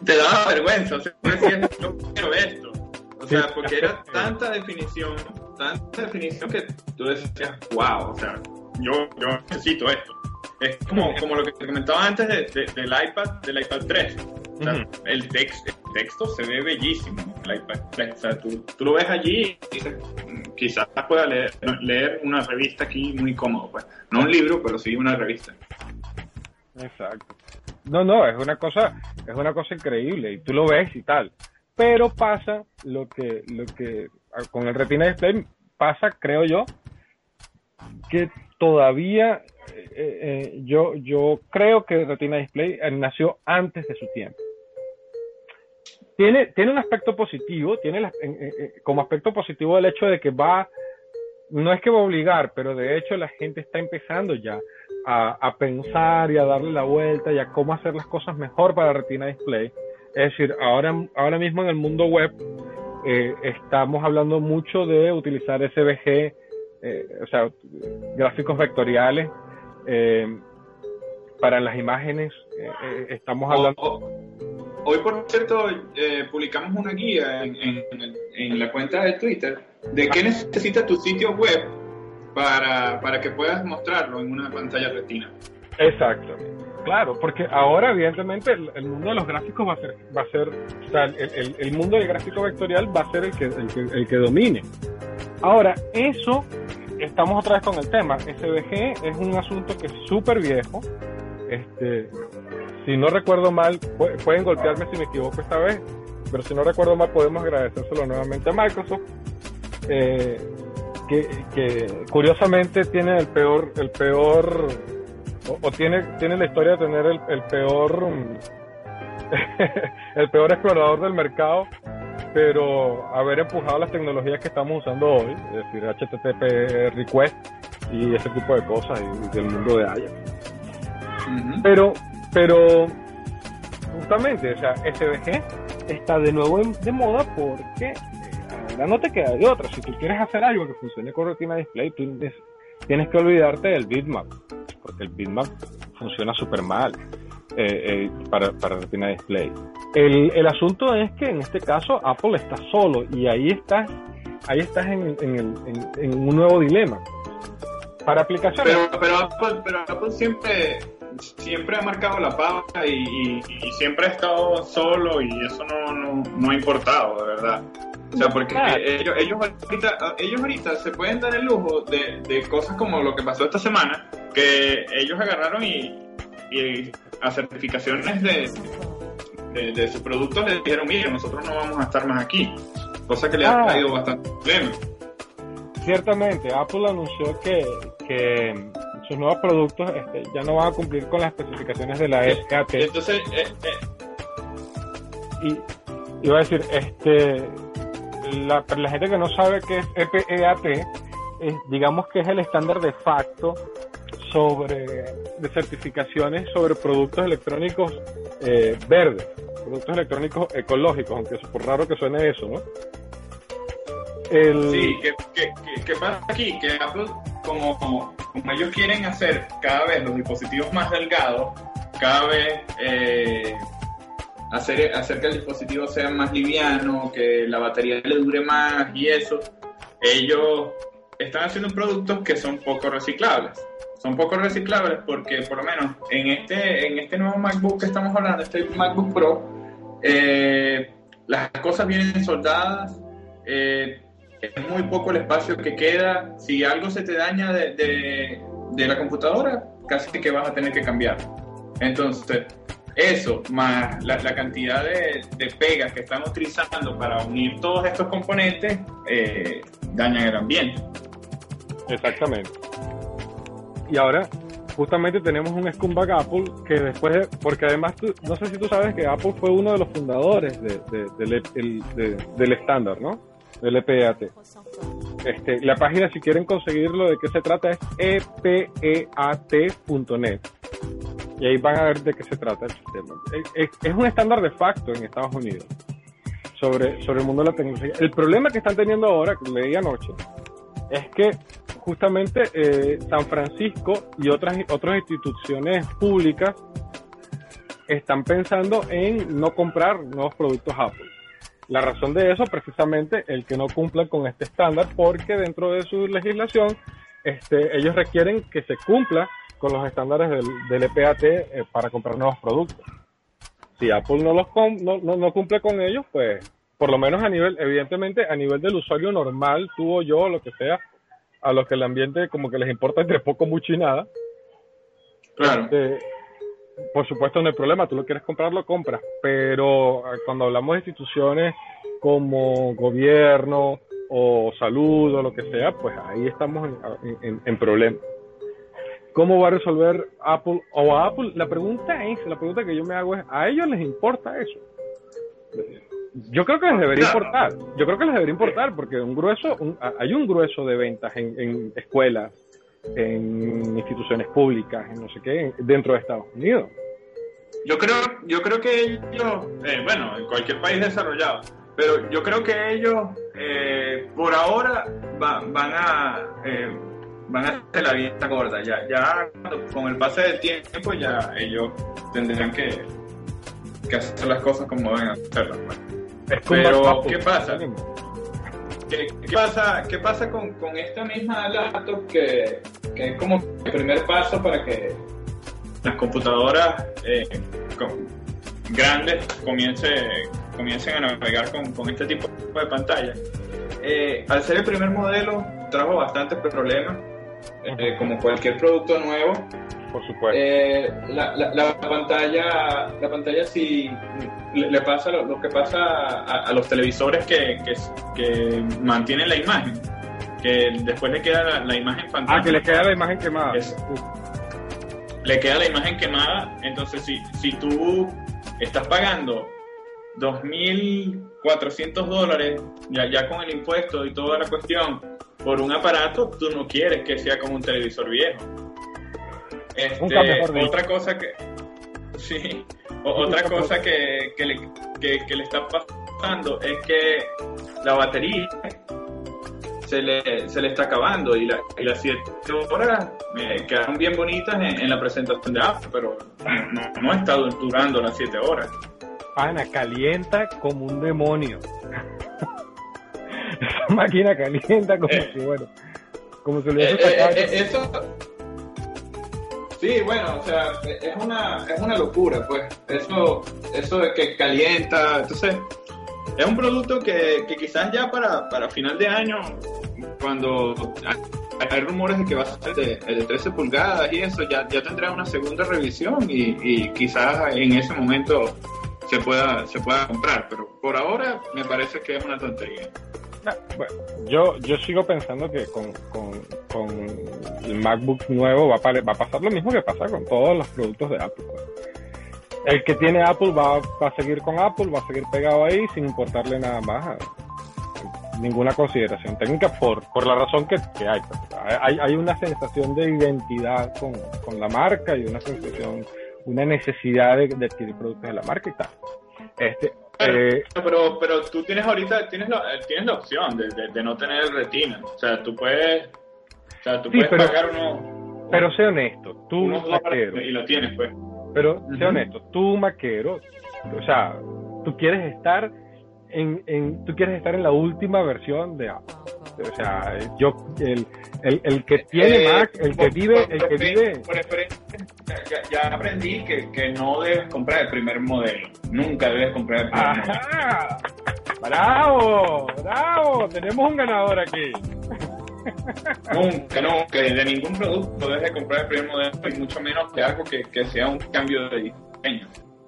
te daba vergüenza. O sea, tú decías, yo quiero esto. O sea, porque era tanta definición, tanta definición que tú decías, wow, o sea, yo, yo necesito esto. Es como, como lo que te comentaba antes de- de- del iPad, del iPad 3. O sea, el, text, el texto se ve bellísimo en el iPad 3. O sea, tú, tú lo ves allí y dices, "Mm, quizás pueda leer, leer una revista aquí muy cómodo. Pues. No un libro, pero sí una revista. Exacto. No, no, es una cosa, es una cosa increíble y tú lo ves y tal. Pero pasa lo que, lo que ah, con el Retina Display pasa, creo yo, que todavía eh, eh, yo, yo creo que Retina Display eh, nació antes de su tiempo. Tiene, tiene un aspecto positivo, tiene la- como aspecto positivo el hecho de que va, no es que va a obligar, pero de hecho la gente está empezando ya a, a pensar y a darle la vuelta y a cómo hacer las cosas mejor para Retina Display. Es decir, ahora, ahora mismo en el mundo web eh, estamos hablando mucho de utilizar SVG, eh, o sea, gráficos vectoriales eh, para las imágenes. eh, eh, estamos hablando... Hoy, por cierto, eh, publicamos una guía en, en- en la cuenta de Twitter de qué necesita tu sitio web para, para que puedas mostrarlo en una pantalla retina. Exacto. Claro, porque ahora evidentemente el, el mundo de los gráficos va a ser, va a ser, o sea, el, el- el mundo del gráfico vectorial va a ser el que, el que, el que domine. Ahora, eso, estamos otra vez con el tema. SVG es un asunto que es súper viejo. Este, si no recuerdo mal, pu- pueden golpearme si me equivoco esta vez, pero si no recuerdo mal, podemos agradecérselo nuevamente a Microsoft. eh, que, curiosamente tiene el peor, el peor o, tiene, tiene la historia de tener el, peor el peor explorador del mercado pero haber empujado las tecnologías que estamos usando hoy es decir HTTP request y ese tipo de cosas y, y del mundo de Ajax. Pero pero justamente o sea SVG está de nuevo de moda porque eh, ahora no te queda de otra. Si tú quieres hacer algo que funcione con Retina Display tú nes- tienes que olvidarte del bitmap porque el bitmap funciona súper mal eh, eh, para, para Retina Display. El, el asunto es que en este caso Apple está solo y ahí estás, ahí estás en, en el- en- en un nuevo dilema. Para aplicaciones, Pero, pero, Apple, pero Apple siempre, siempre ha marcado la pauta y, y- y siempre ha estado solo y eso no, no, no ha importado, de verdad. O sea, porque Claro. ellos, ellos, ahorita, ellos ahorita se pueden dar el lujo de, de cosas como lo que pasó esta semana, que ellos agarraron y, y a certificaciones de, de, de sus productos les dijeron, mire, nosotros no vamos a estar más aquí. Cosa que le ha Ah. traído bastante problema. ciertamente Apple anunció que, que sus nuevos productos este, ya no van a cumplir con las especificaciones de la FAT. Entonces, eh, eh, y iba a decir, este, la, para la gente que no sabe qué es EPEAT, es, digamos que es el estándar de facto sobre de certificaciones sobre productos electrónicos eh, verdes, productos electrónicos ecológicos, aunque es por raro que suene eso, ¿no? Sí, ¿qué, qué, qué- pasa aquí? Que Apple, como, como, como ellos quieren hacer cada vez los dispositivos más delgados, cada vez eh, hacer, hacer que el dispositivo sea más liviano, que la batería le dure más y eso, ellos están haciendo productos que son poco reciclables. Son poco reciclables porque por lo menos en este, en este nuevo MacBook que estamos hablando, este MacBook Pro, eh, las cosas vienen soldadas, eh, es muy poco el espacio que queda. Si algo se te daña de, de, la computadora, casi que vas a tener que cambiar. Entonces, eso, más la, cantidad de, de, pegas que están utilizando para unir todos estos componentes, eh, dañan el ambiente. Exactamente. Y ahora, justamente tenemos un scumbag Apple que después, de, porque además, no sé si tú sabes que Apple fue uno de los fundadores de, del estándar, ¿no? Del EPAT. Este, la página, si quieren conseguirlo, de qué se trata, es epeat.net. Y ahí van a ver de qué se trata el sistema. Es, es un estándar de facto en Estados Unidos sobre, sobre el mundo de la tecnología. El problema que están teniendo ahora, que leí anoche, es que justamente eh, San Francisco y otras, otras instituciones públicas están pensando en no comprar nuevos productos Apple. La razón de eso, precisamente, el que no cumplan con este estándar, porque dentro de su legislación, este, ellos requieren que se cumpla con los estándares del, del EPAT eh, para comprar nuevos productos. Si Apple no los no, no, cumple con ellos, pues por lo menos a nivel, evidentemente, a nivel del usuario normal, tuvo yo, lo que sea, a los que el ambiente como que les importa entre poco, mucho y nada. Claro. Este, por supuesto no hay problema, tú lo quieres comprar, lo compras, pero ah, cuando hablamos de instituciones como gobierno o salud o lo que sea, pues ahí estamos en, en, problemas. ¿Cómo va a resolver Apple? O a Apple, la pregunta es, la pregunta que yo me hago es, ¿a ellos les importa eso? Yo creo que les debería importar. Yo creo que les debería importar porque un grueso, hay un grueso de ventas en, escuelas, en instituciones públicas, en no sé qué, dentro de Estados Unidos. Yo creo, yo creo que ellos, eh, bueno, en cualquier país desarrollado, pero yo creo que ellos eh, por ahora van a eh, van a hacer la vista gorda. Ya, ya con el pase del tiempo ya ellos tendrán que, que hacer las cosas como deben hacerlas. Pero, ¿qué pasa? ¿Qué, pasa, qué pasa con, con esta misma laptop que, que, es como el primer paso para que las computadoras eh, grandes comience, comiencen a navegar con, con este tipo de pantalla? Eh, al ser el primer modelo, trajo bastantes problemas, eh, como cualquier producto nuevo. Por supuesto. la, la, la, pantalla, la pantalla si le, pasa lo, que pasa a, los televisores que, que, mantienen la imagen, que después le queda la, imagen fantasma. Ah, que le queda la imagen quemada. le queda la imagen quemada, entonces si, si tú estás pagando 2.400 dólares, ya, ya con el impuesto y toda la cuestión, por un aparato, tú no quieres que sea como un televisor viejo. Este, otra cosa que... Sí, otra cosa que, que, le, que, le está pasando es que la batería se le, se le está acabando y, la, y las 7 horas me quedaron bien bonitas en, la presentación de Apple, pero no, no ha estado durando las 7 horas. Ana, calienta como un demonio. Esa máquina calienta como eh, si, bueno, como si le eh, eh, eh, eso Sí, bueno, o sea, es una, es una locura, pues. Eso, eso de que calienta. Entonces, es un producto que, que quizás ya para, para final de año, cuando hay rumores de que va a ser de, de 13 pulgadas y eso, ya, ya tendrá una segunda revisión y, y quizás en ese momento se pueda, se pueda comprar. Pero por ahora me parece que es una tontería. Bueno, yo, yo sigo pensando que con, con, con el MacBook nuevo va a, va a pasar lo mismo que pasa con todos los productos de Apple. Pues. El que tiene Apple va, va, a seguir con Apple, va a seguir pegado ahí sin importarle nada más, ninguna consideración técnica por, por la razón que, que hay, pues. hay. Hay una sensación de identidad con, con la marca y una sensación, una necesidad de, de adquirir productos de la marca y tal. Este, eh, pero, pero tú tienes ahorita, tienes la, tienes la opción de, de, no tener retina. O sea, tú puedes, o sea, tú puedes pagar uno. Pero sé honesto, tú y lo tienes, pues. Pero sé honesto, tú maquero, o sea, tú quieres estar en, en, tú quieres estar en la última versión de Apple. O sea, yo, el, el, el que tiene Eh, Mac, el que vive, el que vive, por ya, ya aprendí que, que no debes comprar el primer modelo. Nunca debes comprar el primer modelo. ¡Ajá! ¡Bravo! ¡Bravo! Tenemos un ganador aquí. Nunca, nunca, de ningún producto debes de comprar el primer modelo y mucho menos de algo que, que sea un cambio de diseño.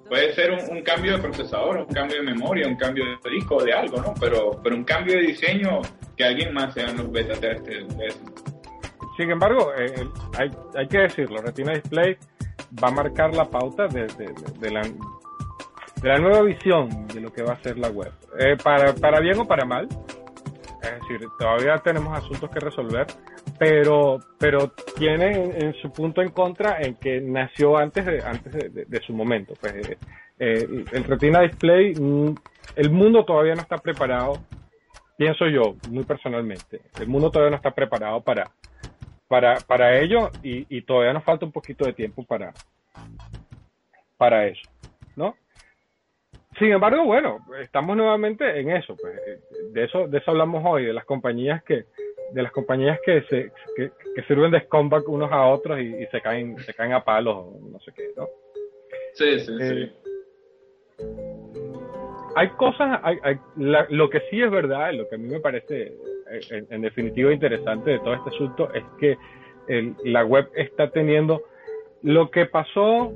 Puede ser un, cambio de procesador, un cambio de memoria, un cambio de disco, de algo, ¿no? Pero, pero un cambio de diseño que alguien más sea los beta testers de eso. Sin embargo, eh, el- hay, hay que decirlo, Retina Display va a marcar la pauta de- de la, de la nueva visión de lo que va a ser la web. Eh, para, para bien o para mal, es decir, todavía tenemos asuntos que resolver, pero, pero tiene en, su punto en contra en que nació antes de, antes de, su momento. Pues, eh, eh, el, el Retina Display, mm, el mundo todavía no está preparado, pienso yo, muy personalmente, el mundo todavía no está preparado para, para, para ello y, y todavía nos falta un poquito de tiempo para, para eso, ¿no? Sin embargo, bueno, estamos nuevamente en eso, pues, eh, de eso, de eso hablamos hoy, de las compañías que, de las compañías que se, que, que sirven de scumbag unos a otros y, y se caen, se caen a palos, o no sé qué, ¿no? Sí, sí, Eh, sí. hay cosas, hay, hay- la- lo que sí es verdad, lo que a mí me parece eh, en, en definitiva interesante de todo este asunto es que el- la web está teniendo lo que pasó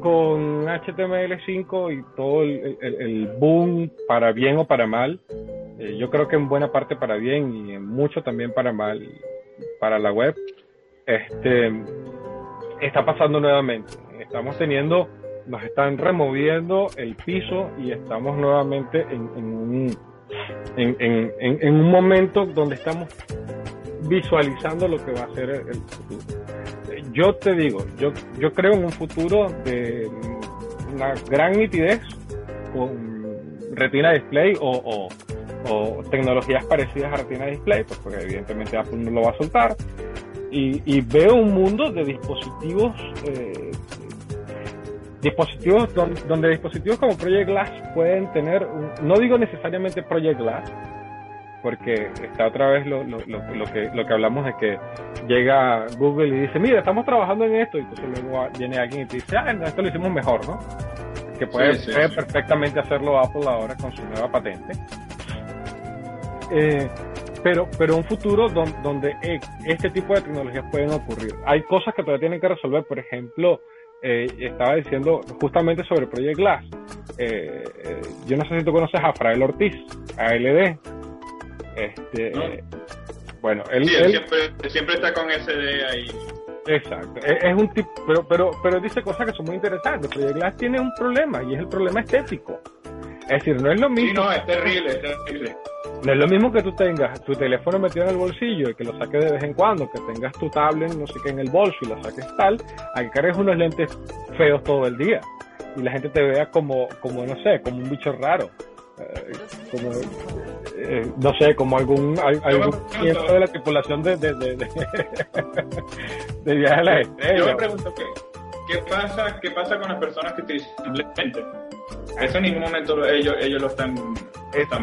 con HTML5 y todo el, boom para bien o para mal. eh, yo creo que en buena parte para bien y en mucho también para mal para la web. Este está pasando nuevamente. Estamos teniendo nos están removiendo el piso y estamos nuevamente en, un, en, un momento donde estamos visualizando lo que va a ser el futuro. Yo te digo, yo, yo creo en un futuro de una gran nitidez con Retina Display o, o- tecnologías parecidas a Retina Display, pues porque evidentemente Apple no lo va a soltar. Y, veo un mundo de dispositivos eh, dispositivos don- donde dispositivos como Project Glass pueden tener, no digo necesariamente Project Glass, porque está otra vez lo, lo, lo, lo que, lo que hablamos de que llega Google y dice, mira, estamos trabajando en esto, y entonces luego viene alguien y te dice, ah, no, esto lo hicimos mejor, ¿no? Que puede, Sí, sí, puede sí. perfectamente hacerlo Apple ahora con su nueva patente. Eh, pero, pero un futuro don- donde eh, este tipo de tecnologías pueden ocurrir. Hay cosas que todavía tienen que resolver, por ejemplo, eh, estaba diciendo justamente sobre Project Glass. Eh, eh, yo no sé si tú conoces a Frael Ortiz, ALD. Este, No. Bueno, él, Sí, él él- siempre, siempre está con SD ahí. exacto, es, es un tipo, pero, pero, pero él dice cosas que son muy interesantes. Project Glass tiene un problema y es el problema estético. Es decir, no es lo Sí, mismo. no, es terrible, es terrible. No es lo mismo que tú tengas tu teléfono metido en el bolsillo y que lo saques de vez en cuando, que tengas tu tablet, no sé qué, en el bolso y lo saques tal, a que cargues unos lentes feos todo el día y la gente te vea como, como no sé, como un bicho raro. Eh, como, eh, no sé, como algún, al- algún miembro de la tripulación de, de, de, de, de viaje a las Yo me pregunto qué, qué pasa, qué pasa con las personas que utilizan lentes. Eso en ningún momento lo- ellos, ellos lo están,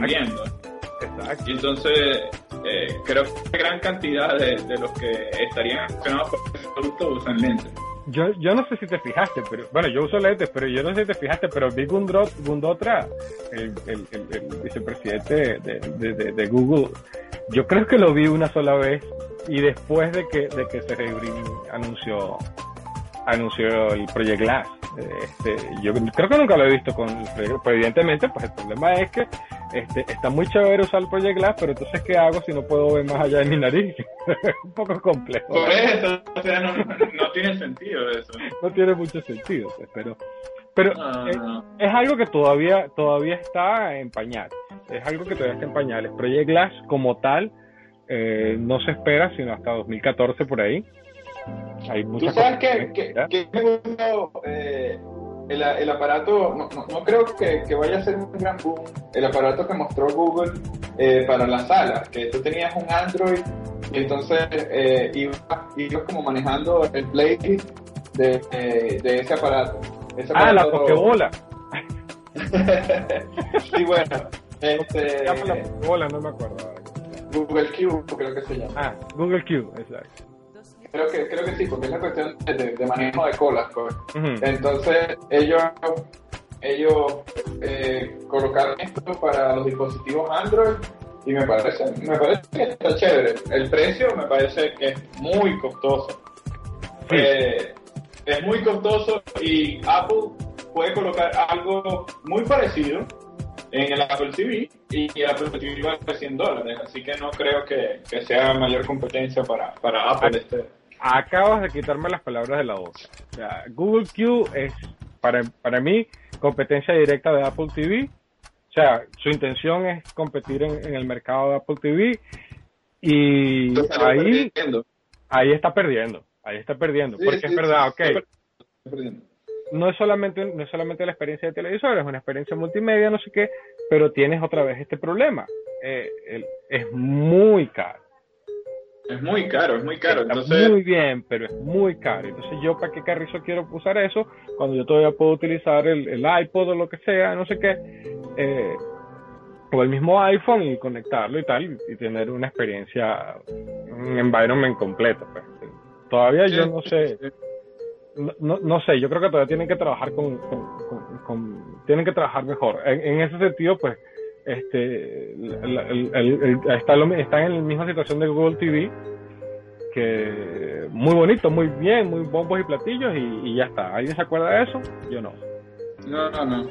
viendo. Exacto. Y entonces eh, creo que gran cantidad de, de los que estarían accionados por este producto usan lentes. Yo, yo no sé si te fijaste, pero bueno, yo uso lentes, pero yo no sé si te fijaste, pero vi Gundotra, el, el, el, el vicepresidente de, de, de- Google, yo creo que lo vi una sola vez y después de que, de que Sergey Brin anunció, anunció el Project Glass. Este, yo creo que nunca lo he visto con el pero evidentemente pues el problema es que este, está muy chévere usar el Project Glass, pero entonces ¿qué hago si no puedo ver más allá de mi nariz? un poco complejo. Por eso, o sea, no, no tiene sentido eso. no tiene mucho sentido, pues, pero, pero No, eh, no. es algo que todavía, todavía está en pañales. Es algo que todavía está en pañales. Project Glass como tal eh, no se espera sino hasta 2014 por ahí. Hay Tú sabes cosas que, que, que me gustó, eh, el, el aparato, no, no, no creo que, que vaya a ser un gran boom, el aparato que mostró Google eh, para la sala, que tú tenías un Android y entonces eh, ibas, ibas como manejando el playlist de, de, de ese aparato. ah, la Pokébola. sí, bueno. Este... la Pokébola? No me acuerdo. Google Cube, creo que se llama. Ah, Google Cube, exacto. Creo que, creo que sí, porque es la cuestión de, manejo de colas. Pues. Entonces, ellos ellos eh, colocaron esto para los dispositivos Android y me parece, me parece que está chévere. El precio me parece que es muy costoso. Eh, es muy costoso y Apple puede colocar algo muy parecido en el Apple TV y el Apple TV vale 100 dólares, así que no creo que, sea mayor competencia para, para Apple. Este. Acabas de quitarme las palabras de la boca. Google Q es, para, para mí, competencia directa de Apple TV. O sea, su intención es competir en, el mercado de Apple TV y ahí, ahí está perdiendo. Ahí está perdiendo. porque es verdad, ok. No es, solamente, no es solamente la experiencia de televisor, es una experiencia multimedia, no sé qué, pero tienes otra vez este problema. Eh, es muy caro. Es muy caro, es muy caro. Muy bien, pero es muy caro. Entonces, ¿yo para qué carrizo quiero usar eso cuando yo todavía puedo utilizar el, el iPod o lo que sea, no sé qué, eh, o el mismo iPhone y conectarlo y tal, y, tener una experiencia, un environment completo? Pues. Todavía yo no sé. No, no, sé, yo creo que todavía tienen que trabajar con, con, tienen que trabajar mejor. En, ese sentido, pues, este, está, está en la misma situación de Google TV, que muy bonito, muy bien, muy bombos y platillos y, ya está. ¿Alguien se acuerda de eso? Yo no. No, no, no.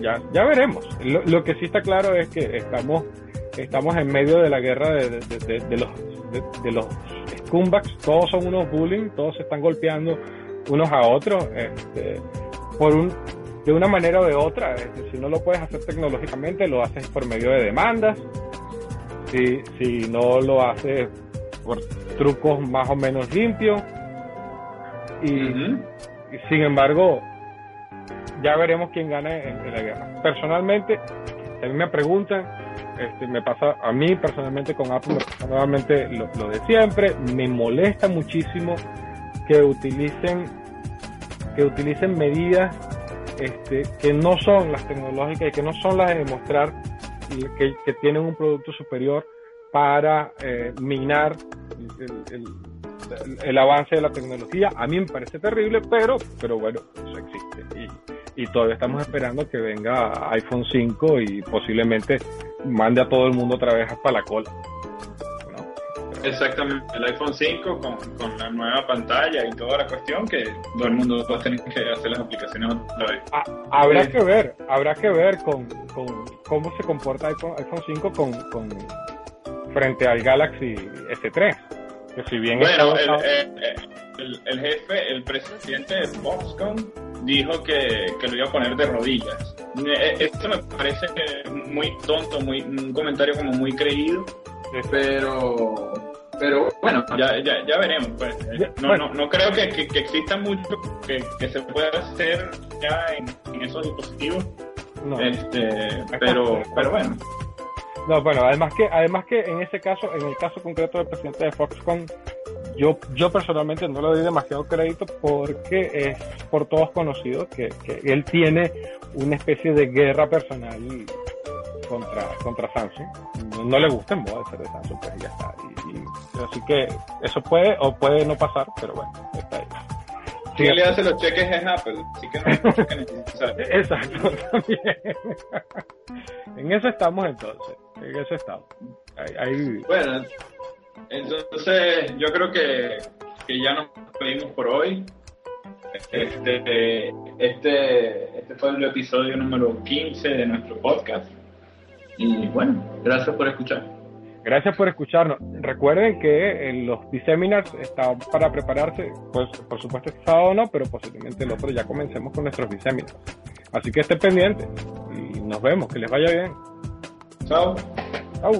Ya, ya veremos. Lo, que sí está claro es que estamos, estamos en medio de la guerra de, de, los, de, los scumbags. Todos son unos bullying, todos se están golpeando unos a otros. Este, por un, de una manera o de otra. si no lo puedes hacer tecnológicamente, lo haces por medio de demandas. Si, si no lo haces por trucos más o menos limpios. Y, sin embargo, ya veremos quién gana en, la guerra. Personalmente, a mí me preguntan, este, me pasa a mí personalmente con Apple, nuevamente lo, lo de siempre, me molesta muchísimo que utilicen que utilicen medidas este, que no son las tecnológicas y que no son las de demostrar que, tienen un producto superior para eh, minar el, avance de la tecnología. A mí me parece terrible, pero, pero bueno, eso existe. Y, y todavía estamos esperando que venga iPhone 5 y posiblemente mande a todo el mundo otra vez hasta la cola. Exactamente, el iPhone 5 con, con, la nueva pantalla y toda la cuestión que todo el mundo va a tener que hacer las aplicaciones otra vez. Ah, habrá que ver, habrá que ver con, con cómo se comporta iPhone, iPhone 5 con, con, frente al Galaxy S3. Que si bien bueno, el, el, jefe, el presidente de Foxconn dijo que, que, lo iba a poner de rodillas. Eh, esto me parece muy tonto, muy un comentario como muy creído, pero pero bueno, ya, ya, ya veremos. Pues. No, no, no creo que, que, exista mucho que, que, se pueda hacer ya en, esos dispositivos. Este, pero, pero bueno. No, bueno, además que, además que en ese caso, en el caso concreto del presidente de Foxconn, yo, yo personalmente no le doy demasiado crédito porque es por todos conocido que, que él tiene una especie de guerra personal contra, contra Samsung. No, le gusta en moda ser de Samsung, pues ya está. Y, así que eso puede o puede no pasar, pero bueno, está ahí. Si le hace los cheques en Apple, así que no Exacto, también. en eso estamos entonces. En eso estamos. Ahí, Bueno, entonces yo creo que, que ya nos pedimos por hoy. Este, este, este fue el episodio número 15 de nuestro podcast. Y bueno, gracias por escuchar. Gracias por escucharnos. Recuerden que en los seminars están para prepararse, pues por supuesto este sábado no, pero posiblemente el otro ya comencemos con nuestros seminars. Así que estén pendientes y nos vemos, que les vaya bien. Chao. Chao.